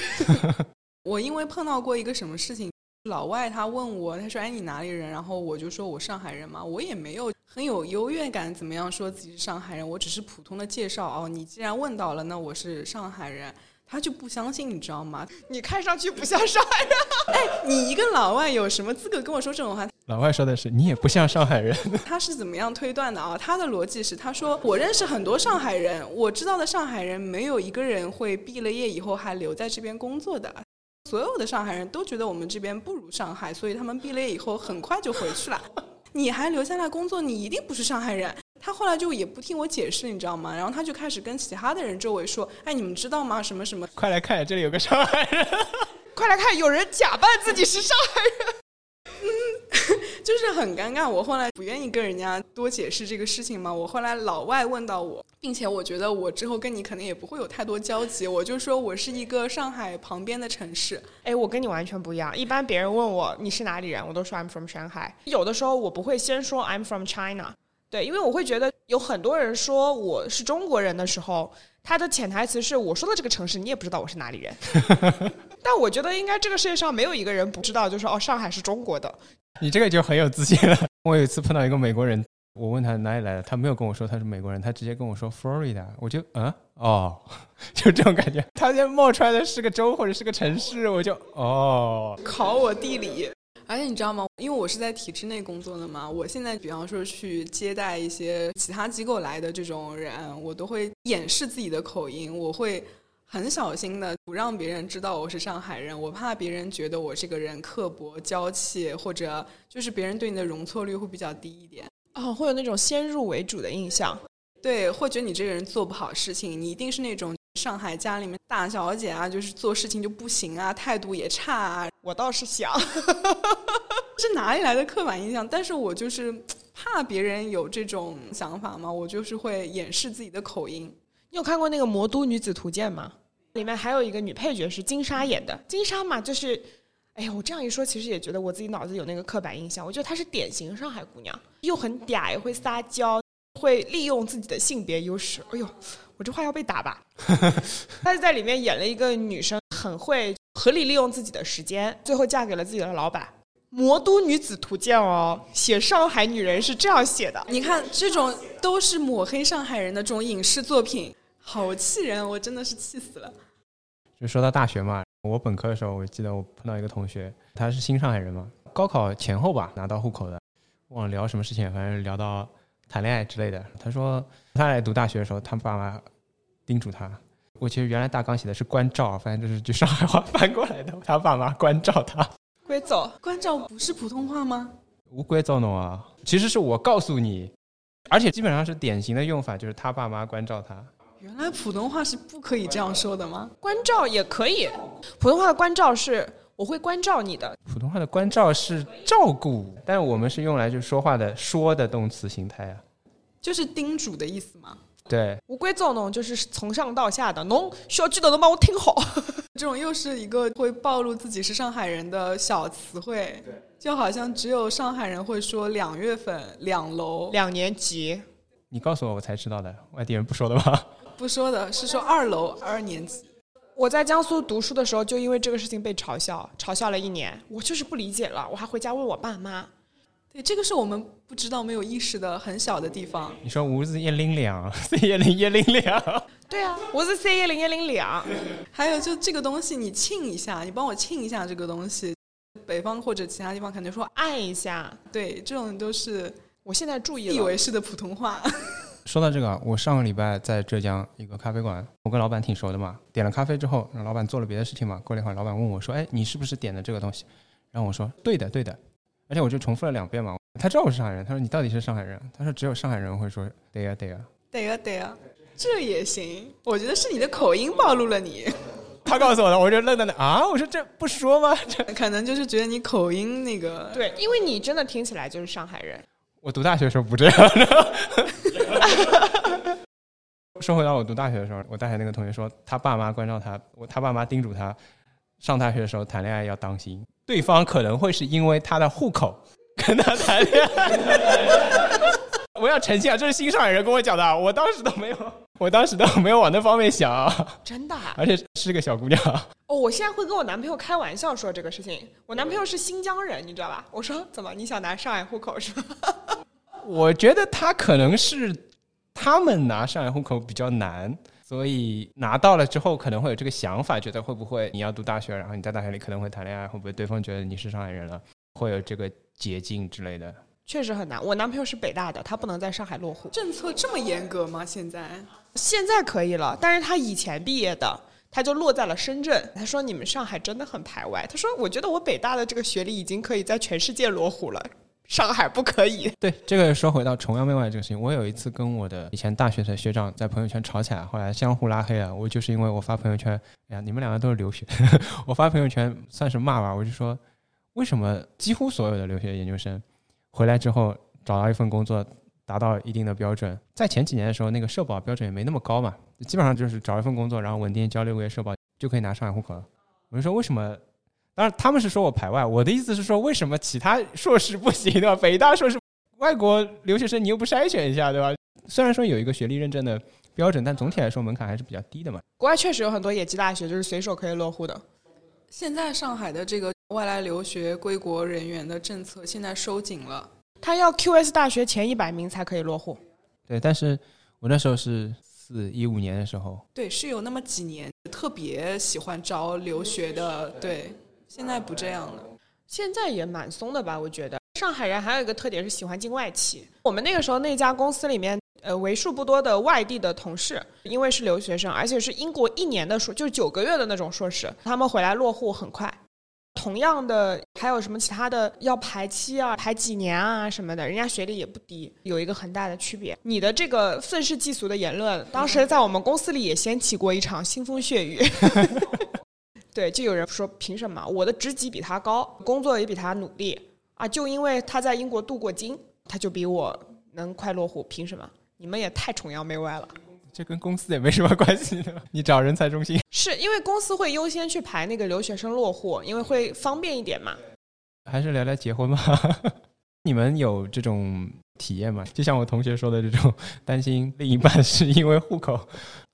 我因为碰到过一个什么事情，老外他问我，他说哎你哪里人？然后我就说我上海人嘛，我也没有很有优越感，怎么样说自己是上海人？我只是普通的介绍哦，你既然问到了，那我是上海人。他就不相信，你知道吗？你看上去不像上海人。哎，你一个老外有什么资格跟我说这种话？老外说的是你也不像上海人，他是怎么样推断的啊？他的逻辑是，他说我认识很多上海人，我知道的上海人没有一个人会毕了业以后还留在这边工作的。所有的上海人都觉得我们这边不如上海，所以他们毕了业以后很快就回去了。你还留下来工作，你一定不是上海人。他后来就也不听我解释，你知道吗？然后他就开始跟其他的人周围说：“哎，你们知道吗？什么什么？快来看，这里有个上海人，快来看，有人假扮自己是上海人。”嗯 就是很尴尬。我后来不愿意跟人家多解释这个事情嘛。我后来老外问到我，并且我觉得我之后跟你可能也不会有太多交集。我就说我是一个上海旁边的城市。哎，我跟你完全不一样。一般别人问我你是哪里人，我都说 I'm from 上海。有的时候我不会先说 I'm from China。对，因为我会觉得有很多人说我是中国人的时候，他的潜台词是我说的这个城市你也不知道我是哪里人。但我觉得应该这个世界上没有一个人不知道，就是哦上海是中国的。你这个就很有自信了。我有一次碰到一个美国人，我问他哪里来的，他没有跟我说他是美国人，他直接跟我说 Florida，我就嗯哦，就这种感觉。他先冒出来的是个州或者是个城市，我就哦，考我地理。而且你知道吗？因为我是在体制内工作的嘛，我现在比方说去接待一些其他机构来的这种人，我都会掩饰自己的口音，我会。很小心的不让别人知道我是上海人，我怕别人觉得我这个人刻薄娇气，或者就是别人对你的容错率会比较低一点。哦，会有那种先入为主的印象，对，会觉得你这个人做不好事情，你一定是那种上海家里面大小姐啊，就是做事情就不行啊，态度也差啊。我倒是想，是哪里来的刻板印象？但是我就是怕别人有这种想法嘛，我就是会掩饰自己的口音。你有看过那个《魔都女子图鉴》吗？里面还有一个女配角是金莎演的。金莎嘛，就是，哎呀，我这样一说，其实也觉得我自己脑子有那个刻板印象。我觉得她是典型上海姑娘，又很嗲，也会撒娇，会利用自己的性别优势。哎呦，我这话要被打吧？她就在里面演了一个女生，很会合理利用自己的时间，最后嫁给了自己的老板。《魔都女子图鉴》哦，写上海女人是这样写的。你看，这种都是抹黑上海人的这种影视作品。好气人！我真的是气死了。就说到大学嘛，我本科的时候，我记得我碰到一个同学，他是新上海人嘛，高考前后吧拿到户口的。忘了聊什么事情，反正聊到谈恋爱之类的。他说他来读大学的时候，他爸妈叮嘱他。我其实原来大纲写的是关照，反正这是句上海话 翻过来的。他爸妈关照他。关照，关照不是普通话吗？无关照侬啊，其实是我告诉你，而且基本上是典型的用法，就是他爸妈关照他。原来普通话是不可以这样说的吗？关照也可以，普通话的关照是我会关照你的。普通话的关照是照顾，但我们是用来就说话的说的动词形态啊，就是叮嘱的意思吗？对，无规造弄就是从上到下的，侬需要记得能帮我听好。这种又是一个会暴露自己是上海人的小词汇，就好像只有上海人会说两月份、两楼、两年级。你告诉我，我才知道的，外地人不说的吧？不说的是说二楼二年级，我在江苏读书的时候，就因为这个事情被嘲笑，嘲笑了一年。我就是不理解了，我还回家问我爸妈。对，这个是我们不知道、没有意识的很小的地方。你说五是一零两，四一零一零两。对啊，我是四一零一零两。还有就这个东西，你亲一下，你帮我亲一下这个东西。北方或者其他地方可能说爱一下。对，这种都是我现在注意了，以为是的普通话。说到这个，我上个礼拜在浙江一个咖啡馆，我跟老板挺熟的嘛。点了咖啡之后，老板做了别的事情嘛。过了一会儿，老板问我说：“哎，你是不是点的这个东西？”然后我说：“对的，对的。”而且我就重复了两遍嘛。他知道我是上海人，他说：“你到底是上海人？”他说：“只有上海人会说对呀，对呀，对呀，对呀。”这也行，我觉得是你的口音暴露了你。他告诉我的，我就愣在那啊！我说这不说吗？这可能就是觉得你口音那个对，因为你真的听起来就是上海人。我读大学的时候不这样的。说回到我读大学的时候，我大学那个同学说，他爸妈关照他，我他爸妈叮嘱他，上大学的时候谈恋爱要当心，对方可能会是因为他的户口跟他谈恋爱。我要澄清啊，这是新上海人跟我讲的，我当时都没有，我当时都没有往那方面想。真的？啊而且是个小姑娘。哦，我现在会跟我男朋友开玩笑说这个事情。我男朋友是新疆人，你知道吧？我说怎么你想拿上海户口是吧？我觉得他可能是。他们拿上海户口比较难，所以拿到了之后可能会有这个想法，觉得会不会你要读大学，然后你在大学里可能会谈恋爱，会不会对方觉得你是上海人了？会有这个捷径之类的。确实很难。我男朋友是北大的，他不能在上海落户。政策这么严格吗？现在现在可以了，但是他以前毕业的，他就落在了深圳。他说：“你们上海真的很排外。”他说：“我觉得我北大的这个学历已经可以在全世界落户了，上海不可以。对，这个说回到崇洋媚外这个事情，我有一次跟我的以前大学的学长在朋友圈吵起来，后来相互拉黑了。我就是因为我发朋友圈，哎呀，你们两个都是留学，我发朋友圈算是骂吧，我就说，为什么几乎所有的留学研究生回来之后找到一份工作，达到一定的标准，在前几年的时候，那个社保标准也没那么高嘛，基本上就是找一份工作，然后稳定交六个月社保就可以拿上海户口了。我就说为什么？当然他们是说我排外，我的意思是说为什么其他硕士不行对吧？北大硕士，外国留学生你又不筛选一下对吧？虽然说有一个学历认证的标准，但总体来说门槛还是比较低的嘛。国外确实有很多野鸡大学，就是随手可以落户的。现在上海的这个外来留学归国人员的政策现在收紧了，他要 QS 大学前一百名才可以落户。对，但是我那时候是四一五年的时候，对，是有那么几年特别喜欢招留学的，对，现在不这样了。现在也蛮松的吧？我觉得上海人还有一个特点是喜欢进外企。我们那个时候那家公司里面，呃，为数不多的外地的同事，因为是留学生，而且是英国一年的硕，就是九个月的那种硕士，他们回来落户很快。同样的，还有什么其他的要排期啊、排几年啊什么的，人家学历也不低，有一个很大的区别。你的这个愤世嫉俗的言论，当时在我们公司里也掀起过一场腥风血雨。对，就有人说，凭什么我的职级比他高，工作也比他努力啊？就因为他在英国镀过金，他就比我能快落户，凭什么？你们也太崇洋媚外了。这跟公司也没什么关系的。你找人才中心，是因为公司会优先去排那个留学生落户，因为会方便一点嘛。还是聊聊结婚吧。你们有这种体验吗？就像我同学说的这种，担心另一半是因为户口。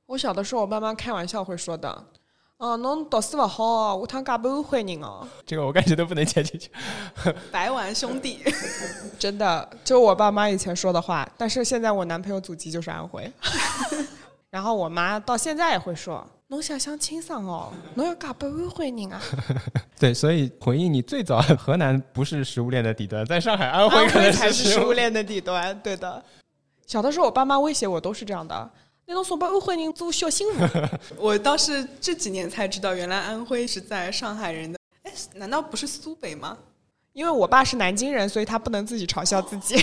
我小的时候，我爸妈开玩笑会说的，哦，侬读书不好，下趟嫁不安徽人哦。这个我感觉都不能接进去。白玩兄弟，真的，就我爸妈以前说的话。但是现在我男朋友祖籍就是安徽，然后我妈到现在也会说，侬想想清爽哦，侬要嫁不安徽人啊。对，所以回应你最早，河南不是食物链的底端，在上海、安徽可能才是食食物链的底端。对的，小的时候我爸妈威胁我都是这样的，那种送把安徽人做小心妇。我倒是这几年才知道，原来安徽是在上海人的。哎，难道不是苏北吗？因为我爸是南京人，所以他不能自己嘲笑自己。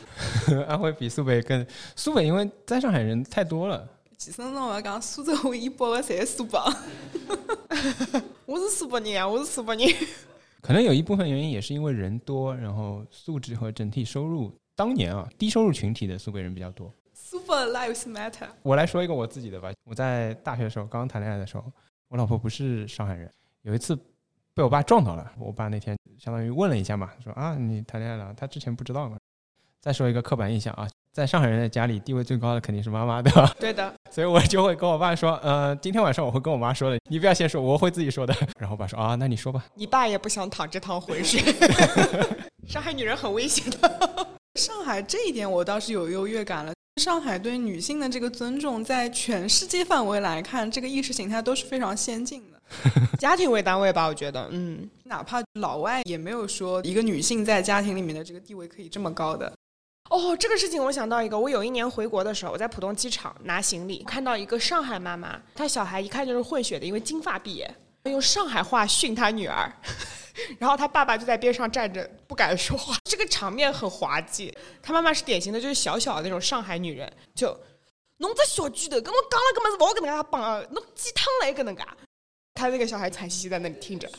安徽比苏北更，苏北因为在上海人太多了。其实呢，我要讲苏州话以北的侪是苏北。我是苏北人啊，我是苏北人。可能有一部分原因也是因为人多，然后素质和整体收入，当年啊低收入群体的苏北人比较多。Super lives matter。我来说一个我自己的吧。我在大学的时候刚刚谈恋爱的时候，我老婆不是上海人，有一次被我爸撞到了。我爸那天相当于问了一下嘛，说啊你谈恋爱了，他之前不知道嘛。再说一个刻板印象啊，在上海人的家里地位最高的肯定是妈妈，对吧？对的，所以我就会跟我爸说，呃，今天晚上我会跟我妈说的，你不要先说，我会自己说的。然后我爸说啊，那你说吧。你爸也不想淌这趟浑水。上海女人很危险的。上海这一点我倒是有优越感了。上海对女性的这个尊重，在全世界范围来看，这个意识形态都是非常先进的。家庭为单位吧，我觉得，嗯，哪怕老外也没有说一个女性在家庭里面的这个地位可以这么高的。哦，这个事情我想到一个，我有一年回国的时候，我在浦东机场拿行李，看到一个上海妈妈，她小孩一看就是混血的，因为金发碧眼，用上海话训她女儿，然后他爸爸就在边上站着不敢说话，这个场面很滑稽。他妈妈是典型的，就是小小的那种上海女人，就侬这小巨头，跟我讲了个么子，我跟人家帮啊，侬鸡汤来跟人家。他那个小孩惨兮兮在那里听着，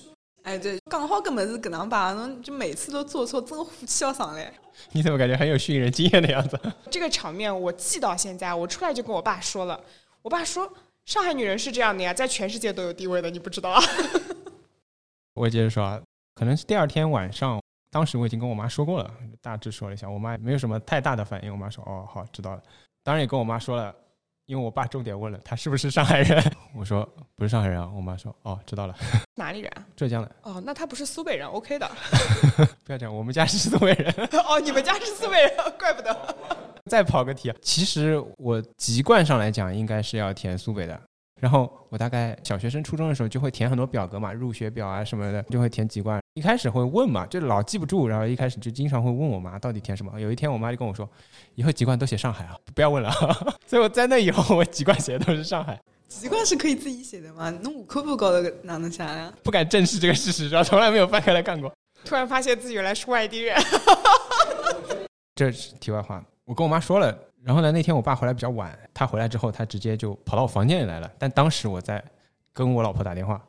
哎，对，刚好搿么子搿能吧，侬就每次都做错，真火气要上来。你怎么感觉很有训人经验的样子？这个场面我记到现在，我出来就跟我爸说了，我爸说上海女人是这样的呀，在全世界都有地位的，你不知道啊？我接着说啊，可能是第二天晚上，当时我已经跟我妈说过了，大致说了一下，我妈也没有什么太大的反应。我妈说：“哦，好，知道了。”当然也跟我妈说了，因为我爸重点问了他是不是上海人，我说不是上海人啊。我妈说：“哦，知道了，哪里人啊？浙江的。哦，那他不是苏北人，OK 的。不要讲，我们家是苏北人。哦，你们家是苏北人，怪不得。再跑个题啊，其实我籍贯上来讲，应该是要填苏北的，然后我大概小学生、初中的时候就会填很多表格嘛，入学表啊什么的，就会填籍贯。一开始会问嘛，就老记不住，然后一开始就经常会问我妈到底填什么。有一天我妈就跟我说，以后籍贯都写上海啊，不要问了。所以我在那以后，我籍贯写的都是上海，籍贯是可以自己写的吗？那我科不高的哪能下呀？不敢正视这个事实，然后从来没有翻开来看过。突然发现自己原来是外地人。这是题外话，我跟我妈说了。然后呢，那天我爸回来比较晚，他回来之后，他直接就跑到我房间里来了。但当时我在跟我老婆打电话，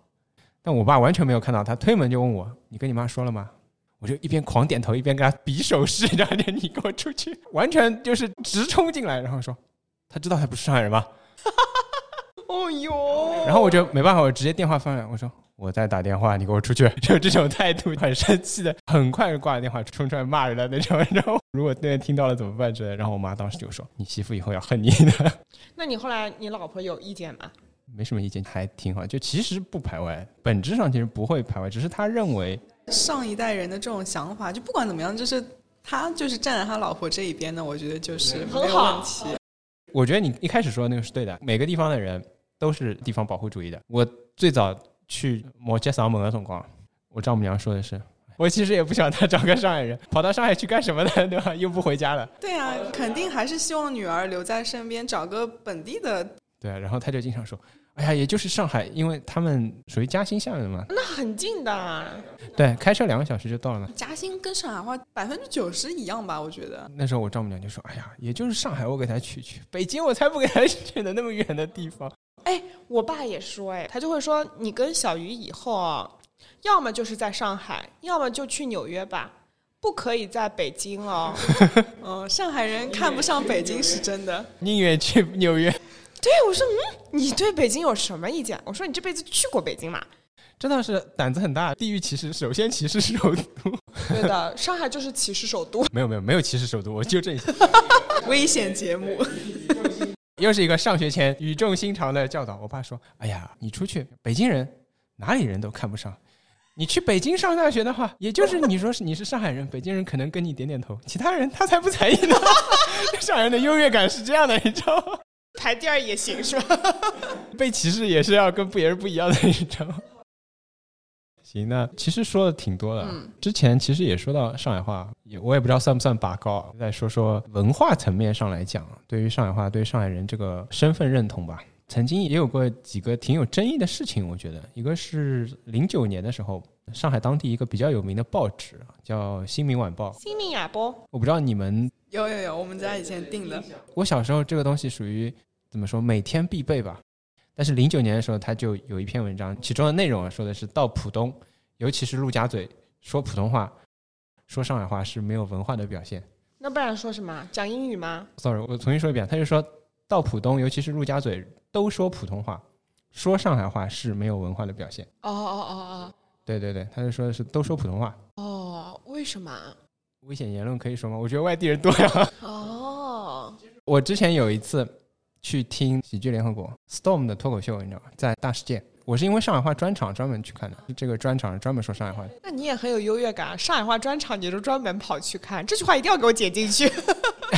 但我爸完全没有看到，他推门就问我：“你跟你妈说了吗？”我就一边狂点头，一边跟他比手势，然后就你给我出去，完全就是直冲进来，然后说：“他知道他不是上海人吗？” 哦哟，然后我就没办法，我直接电话放下，我说我在打电话，你给我出去，就这种态度，很生气的，很快就挂了电话，冲出来骂人的那种。然后如果那边听到了怎么办之类的，然后我妈当时就说：“你媳妇以后要恨你的。那你后来你老婆有意见吗？”没什么意见，还挺好。就其实不排外，本质上其实不会排外，只是他认为上一代人的这种想法，就不管怎么样，就是他就是站在他老婆这一边的，我觉得就是没有问题。我觉得你一开始说的那个是对的，每个地方的人。都是地方保护主义的。我最早去摩羯扫门的时候，我丈母娘说的是：“我其实也不想他找个上海人，跑到上海去干什么呢？对吧？又不回家了。”对啊，肯定还是希望女儿留在身边，找个本地的。对啊，然后他就经常说：“哎呀，也就是上海，因为他们属于嘉兴下面嘛。”那很近的。对，开车两个小时就到了嘛。嘉兴跟上海话百分之九十一样吧？我觉得。那时候我丈母娘就说：“哎呀，也就是上海，我给他去去，北京我才不给他去呢，那么远的地方。”哎，我爸也说，哎，他就会说，你跟小鱼以后啊，要么就是在上海，要么就去纽约吧，不可以在北京哦。嗯，上海人看不上北京是真的，宁愿去纽约。对，我说，嗯，你对北京有什么意见？我说，你这辈子去过北京吗？真的是胆子很大，地域歧视，首先歧视首都。对的，上海就是歧视首都。没有没有没有歧视首都，我纠正一下。危险节目。又是一个上学前语重心长的教导。我爸说：“哎呀，你出去，北京人哪里人都看不上。你去北京上大学的话，也就是你说是你是上海人，北京人可能跟你点点头，其他人他才不在意呢。上海人的优越感是这样的，你知道吗？排第二也行是吧？被歧视也是要跟别人不一样的，你知道吗？”行，那其实说的挺多的。嗯之前其实也说到上海话，也我也不知道算不算拔高。再说说文化层面上来讲，对于上海话，对上海人这个身份认同吧，曾经也有过几个挺有争议的事情。我觉得，一个是零九年的时候，上海当地一个比较有名的报纸叫《新民晚报》。新民晚报，我不知道你们有有有，我们家以前订的。我小时候这个东西属于怎么说，每天必备吧。但是零九年的时候，他就有一篇文章，其中的内容啊，说的是到浦东，尤其是陆家嘴，说普通话、说上海话是没有文化的表现。那不然说什么？讲英语吗？Sorry，我重新说一遍。他就说到浦东，尤其是陆家嘴，都说普通话，说上海话是没有文化的表现。哦哦哦哦，对对对，他就说的是都说普通话。哦，为什么？危险言论可以说吗？我觉得外地人多呀。哦，我之前有一次。去听喜剧联合国 Storm 的脱口秀，你知道吗？在大世界，我是因为上海话专场专门去看的。这个专场专门说上海话的。那你也很有优越感，上海话专场你就专门跑去看，这句话一定要给我剪进去。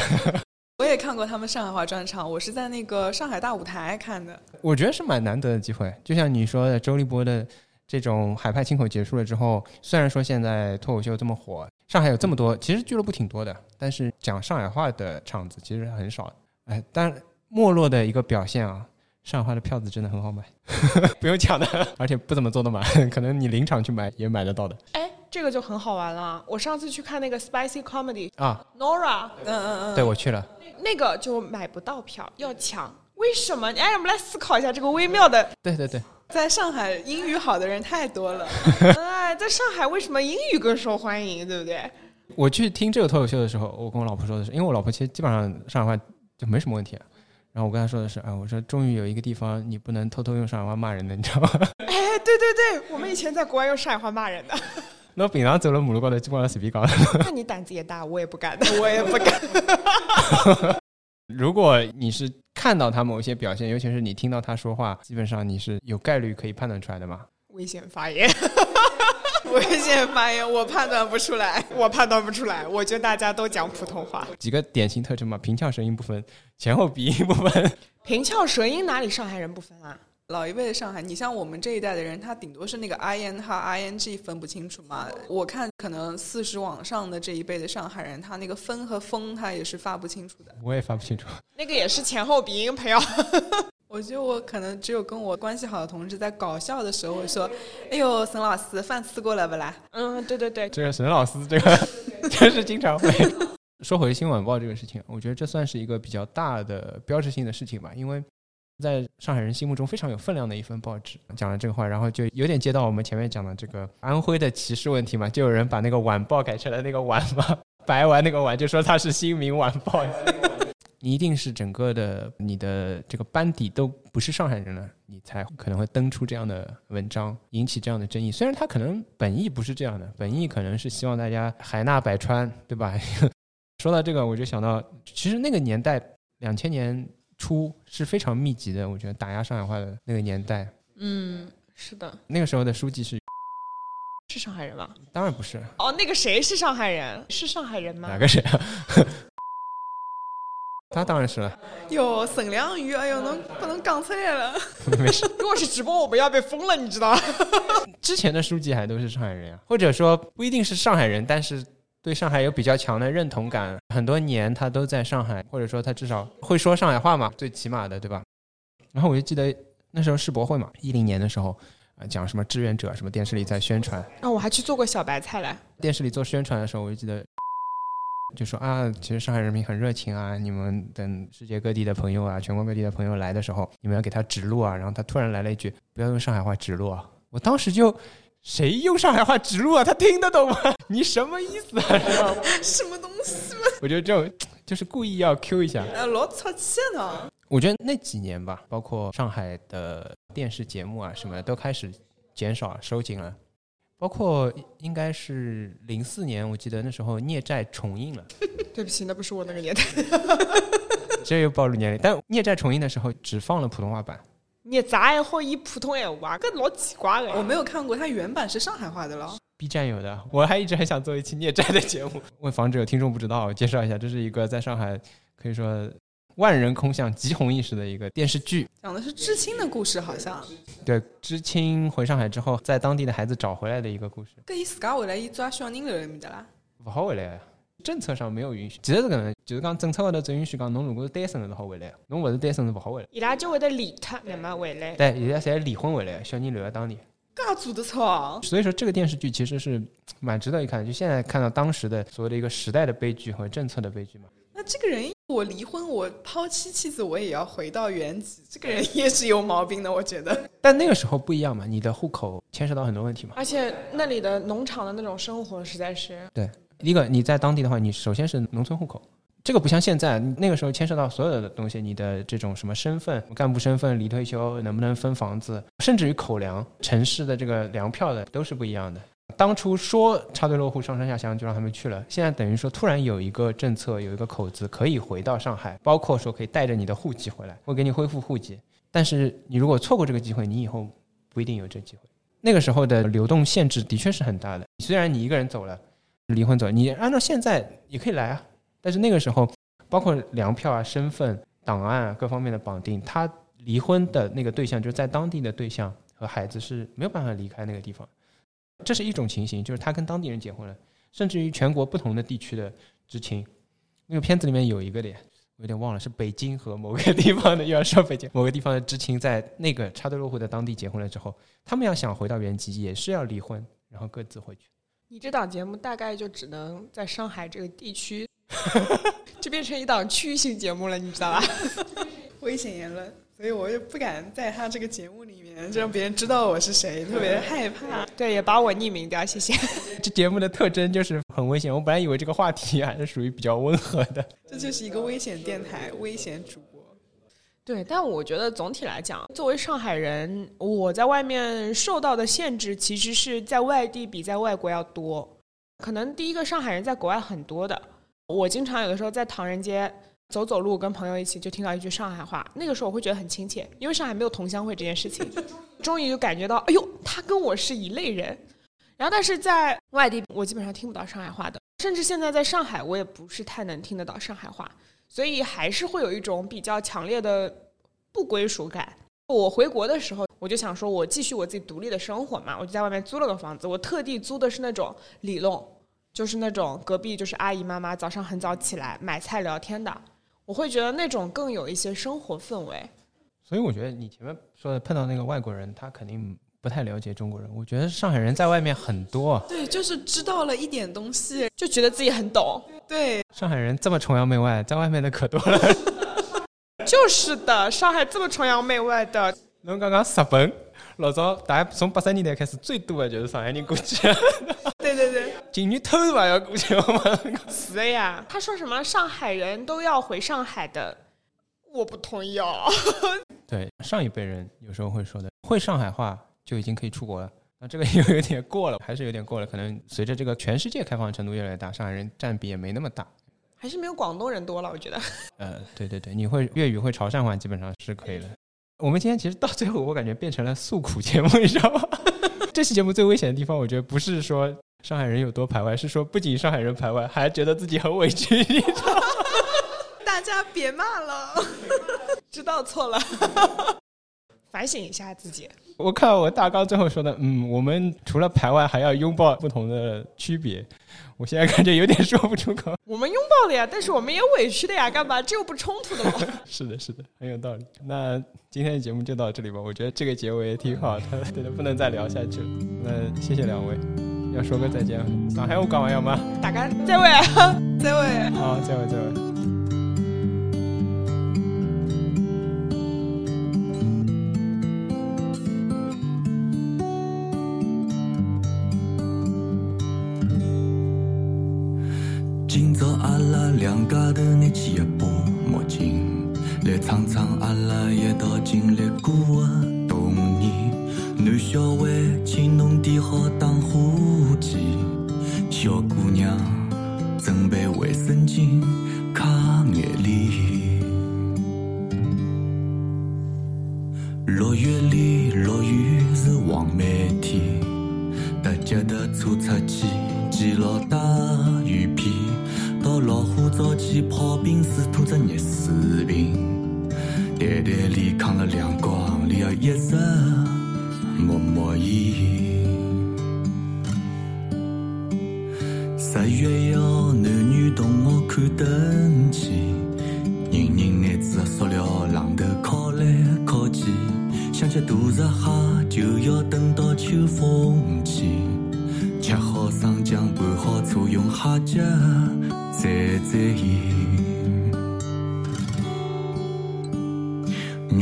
我也看过他们上海话专场，我是在那个上海大舞台看的。我觉得是蛮难得的机会，就像你说的，周立波的这种海派清口结束了之后，虽然说现在脱口秀这么火，上海有这么多，其实俱乐部挺多的，但是讲上海话的场子其实很少。哎，但。没落的一个表现啊！上海话的票子真的很好买，不用抢的，而且不怎么做的满，可能你临场去买也买得到的。哎，这个就很好玩了。我上次去看那个 Spicy Comedy 啊，Nora，嗯嗯嗯，对我去了，那个就买不到票，要抢。为什么？哎，我们来思考一下这个微妙的。对对对，在上海英语好的人太多了。哎，在上海为什么英语更受欢迎？对不对？我去听这个脱口秀的时候，我跟我老婆说的是，因为我老婆其实基本上上海话就没什么问题。然后我跟他说的是，啊，我说终于有一个地方你不能偷偷用上海话骂人的，你知道吗？哎，对对对，我们以前在国外用上海话骂人的。那平常走了马路高头，基本上随便讲。那你胆子也大，我也不敢的，我也不敢。如果你是看到他某一些表现，尤其是你听到他说话，基本上你是有概率可以判断出来的嘛？危险发言。危险发言，我判断不出来，我判断不出来。我觉得大家都讲普通话。几个典型特征嘛，平翘舌音不分，前后鼻音不分。平翘舌音哪里上海人不分啊？老一辈的上海，你像我们这一代的人，他顶多是那个 i n 和 i n g 分不清楚嘛。我看可能四十往上的这一辈的上海人，他那个分和风他也是发不清楚的。我也发不清楚。那个也是前后鼻音，朋友。我觉得我可能只有跟我关系好的同事在搞笑的时候会说：“哎呦，沈老师，饭吃过了不啦？”嗯，对对对，这个沈老师，这个真是经常会。说回《新晚报》这个事情，我觉得这算是一个比较大的标志性的事情吧，因为在上海人心目中非常有分量的一份报纸。讲了这个话，然后就有点接到我们前面讲的这个安徽的歧视问题嘛，就有人把那个晚报改成了那个晚嘛，白玩那个晚，就说它是《新民晚报》。你一定是整个的你的这个班底都不是上海人了，你才可能会登出这样的文章，引起这样的争议。虽然他可能本意不是这样的，本意可能是希望大家海纳百川，对吧？说到这个，我就想到，其实那个年代，两千年初是非常密集的，我觉得打压上海话的那个年代。嗯，是的。那个时候的书记是是上海人吗？当然不是。哦，那个谁是上海人？是上海人吗？哪个谁啊？他当然是了。哟，沈良宇，哎呦，能不能讲出来了？没事。如果是直播，我们要被封了，你知道吗？之前的书记还都是上海人呀，或者说不一定是上海人，但是。对上海有比较强的认同感，很多年他都在上海，或者说他至少会说上海话嘛，最起码的，对吧？然后我就记得那时候世博会嘛，一零年的时候，啊，讲什么志愿者，什么电视里在宣传。啊，我还去做过小白菜嘞。电视里做宣传的时候，我就记得，就说啊，其实上海人民很热情啊，你们等世界各地的朋友啊，全国各地的朋友来的时候，你们要给他指路啊。然后他突然来了一句，不要用上海话指路啊。我当时就。谁用上海话指路啊？他听得懂吗？你什么意思啊？什么东西嘛？我觉得这种就是故意要 Q 一下。哎，老吵气呢。我觉得那几年吧，包括上海的电视节目啊，什么都开始减少收紧了。包括应该是零四年，我记得那时候孽债重映了。对不起，那不是我那个年代。这又暴露年龄。但孽债重映的时候只放了普通话版。你咋也好以普通闲话，搿老奇怪了。我没有看过，它原版是上海话的了。B 站有的，我还一直很想做一期孽债的节目。为防止有听众不知道，介绍一下，这是一个在上海可以说万人空巷、极红一时的一个电视剧，讲的是知青的故事，好像。对，知青回上海之后，在当地的孩子找回来的一个故事。搿伊自家回来，伊抓小人留在面的啦？不好回来。政策上没有允许，其实是搿能，就是讲政策高头只允许讲，侬如果是单身的是好回来，侬勿是单身是勿好回来。伊拉就会得离脱，那么回来。对，伊拉侪离婚回来，小人留在当地。噶做得错。所以说这个电视剧其实是蛮值得一看，就现在看到当时的所谓的一个时代的悲剧和政策的悲剧嘛。那这个人，我离婚，我抛妻妻子，我也要回到原籍，这个人也是有毛病的，我觉得。但那个时候不一样嘛，你的户口牵涉到很多问题嘛。而且那里的农场的那种生活实在是。对。一个你在当地的话，你首先是农村户口，这个不像现在，那个时候牵涉到所有的东西，你的这种什么身份、干部身份、离退休能不能分房子，甚至于口粮、城市的这个粮票的都是不一样的。当初说插队落户、上山下乡就让他们去了，现在等于说突然有一个政策，有一个口子可以回到上海，包括说可以带着你的户籍回来，会给你恢复户籍。但是你如果错过这个机会，你以后不一定有这机会。那个时候的流动限制的确是很大的，虽然你一个人走了。离婚走，你按照现在也可以来啊，但是那个时候，包括粮票啊、身份、档案各方面的绑定，他离婚的那个对象就是在当地的对象和孩子是没有办法离开那个地方，这是一种情形，就是他跟当地人结婚了，甚至于全国不同的地区的知青，那个片子里面有一个的，我有点忘了，是北京和某个地方的，又要说北京某个地方的知青在那个插队落户的当地结婚了之后，他们要想回到原籍，也是要离婚，然后各自回去。你这档节目大概就只能在上海这个地区，就变成一档区域性节目了，你知道吧？危险言论，所以我也不敢在他这个节目里面就让别人知道我是谁，特别害怕。对，也把我匿名掉，谢谢。这节目的特征就是很危险。我本来以为这个话题还是属于比较温和的。这就是一个危险电台，危险主播。对，但我觉得总体来讲，作为上海人，我在外面受到的限制，其实是在外地比在外国要多。可能第一个上海人在国外很多的，我经常有的时候在唐人街走走路，跟朋友一起就听到一句上海话，那个时候我会觉得很亲切，因为上海没有同乡会这件事情，终于就感觉到，哎呦，他跟我是一类人。然后，但是在外地，我基本上听不到上海话的，甚至现在在上海，我也不是太能听得到上海话。所以还是会有一种比较强烈的不归属感。我回国的时候，我就想说，我继续我自己独立的生活嘛，我就在外面租了个房子。我特地租的是那种里弄，就是那种隔壁就是阿姨妈妈早上很早起来买菜聊天的，我会觉得那种更有一些生活氛围。所以我觉得你前面说的碰到那个外国人，他肯定不太了解中国人。我觉得上海人在外面很多，对，就是知道了一点东西，就觉得自己很懂。对，上海人这么崇洋媚外，在外面的可多了。就是的，上海这么崇洋媚外的。侬刚刚日本，老早大家从八十年代开始，最多的就是上海人过去。对对对，今年偷嘛要过去吗？是的呀。他说什么上海人都要回上海的，我不同意哦。对，上一辈人有时候会说的，会上海话就已经可以出国了。那这个又有点过了，还是有点过了。可能随着这个全世界开放程度越来越大，上海人占比也没那么大。还是没有广东人多了，我觉得。呃，对对对，你会粤语会潮汕话，基本上是可以的。我们今天其实到最后，我感觉变成了诉苦节目，你知道吗？这期节目最危险的地方，我觉得不是说上海人有多排外，是说不仅上海人排外，还觉得自己很委屈，你知道吗？大家别骂了，知道错了，反省一下自己。我看我大纲最后说的，嗯，我们除了排外，还要拥抱不同的区别。我现在感觉有点说不出口。我们拥抱了呀，但是我们也委屈的呀，干嘛？这又不冲突的吗？是的，是的，很有道理。那今天的节目就到这里吧。我觉得这个结尾也挺好的，对的，不能再聊下去了。那谢谢两位，要说个再见。上海我讲完要吗？大家再会，再会。好，再会，再会。来唱唱阿拉一道经历过的童年。男小孩，请侬点好打火机，小姑娘准备卫生巾、擦眼泪。六月里落雨是黄梅天，搭脚踏车出去，记牢带雨披。到老虎灶去泡冰水，吐，袋袋里扛了两光里的一直默默烟。十月要男女同学看灯去，人人拿着塑料榔头敲来敲去，想吃大闸蟹就要等到秋风起。吃好生姜，拌好醋，用虾脚蘸蘸盐。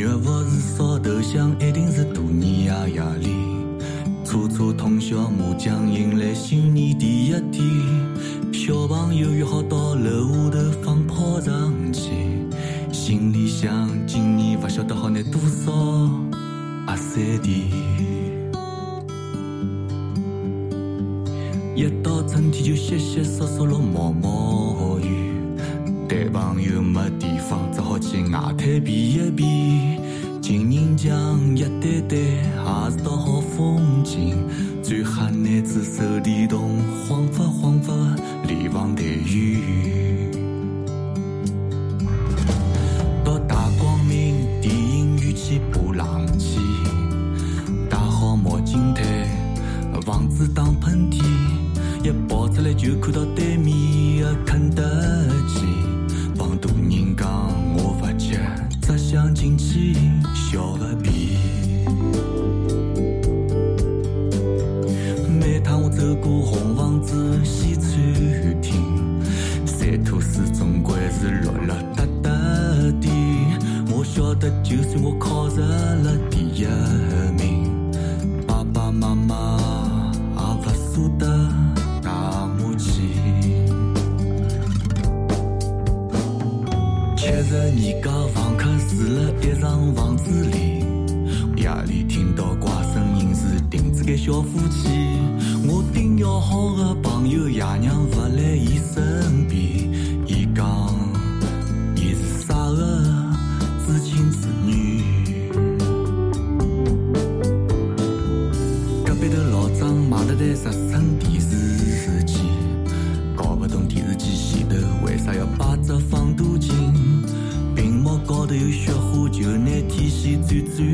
肉不是烧头香，一定是大年夜夜里，车车通宵麻将，迎来新年第一天。小朋友约好到楼下头放炮仗去，心里想今年不晓得好拿多少压岁钱。一到春天就淅淅嗦嗦落毛毛雨，谈朋友没地去外滩避一避。情人墙一对对，也是道好风景。最吓男子手电筒，晃发晃里听到怪声音是钉子间小夫妻。我顶要好的朋友爷娘不来伊身边，伊讲伊是啥个知青子女。隔壁头老张买了台十寸电视机，搞不懂电视机前头为啥要摆着放大镜。屏幕高头有雪花，就拿天线转转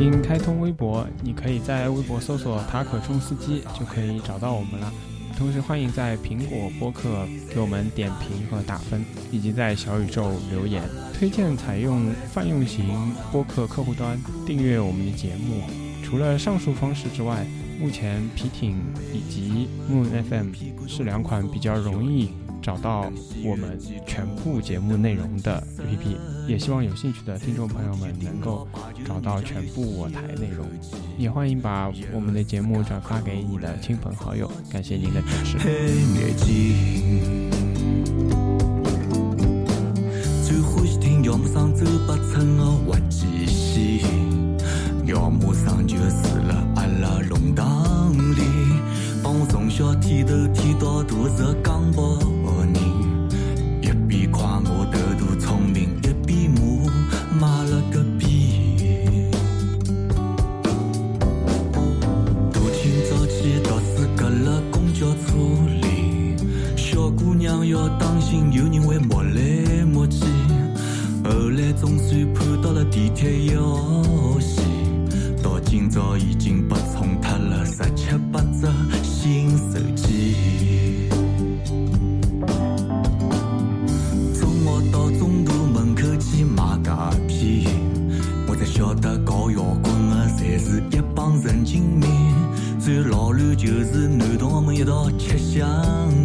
经开通微博，你可以在微博搜索“塔可冲司机”就可以找到我们了。同时，欢迎在苹果播客给我们点评和打分，以及在小宇宙留言。推荐采用泛用型播客客户端订阅我们的节目。除了上述方式之外，目前皮艇以及 Moon FM 是两款比较容易。找到我们全部节目内容的 APP，也希望有兴趣的听众朋友们能够找到全部我台内容，也欢迎把我们的节目转发给你的亲朋好友，感谢您的支持。最地铁腰线到今朝已经被冲掉了十七八只新手机。中学到中大门口去买鸦片，我才晓得搞摇滚的才是一帮神经病。最老卵就是男同学们一道吃香。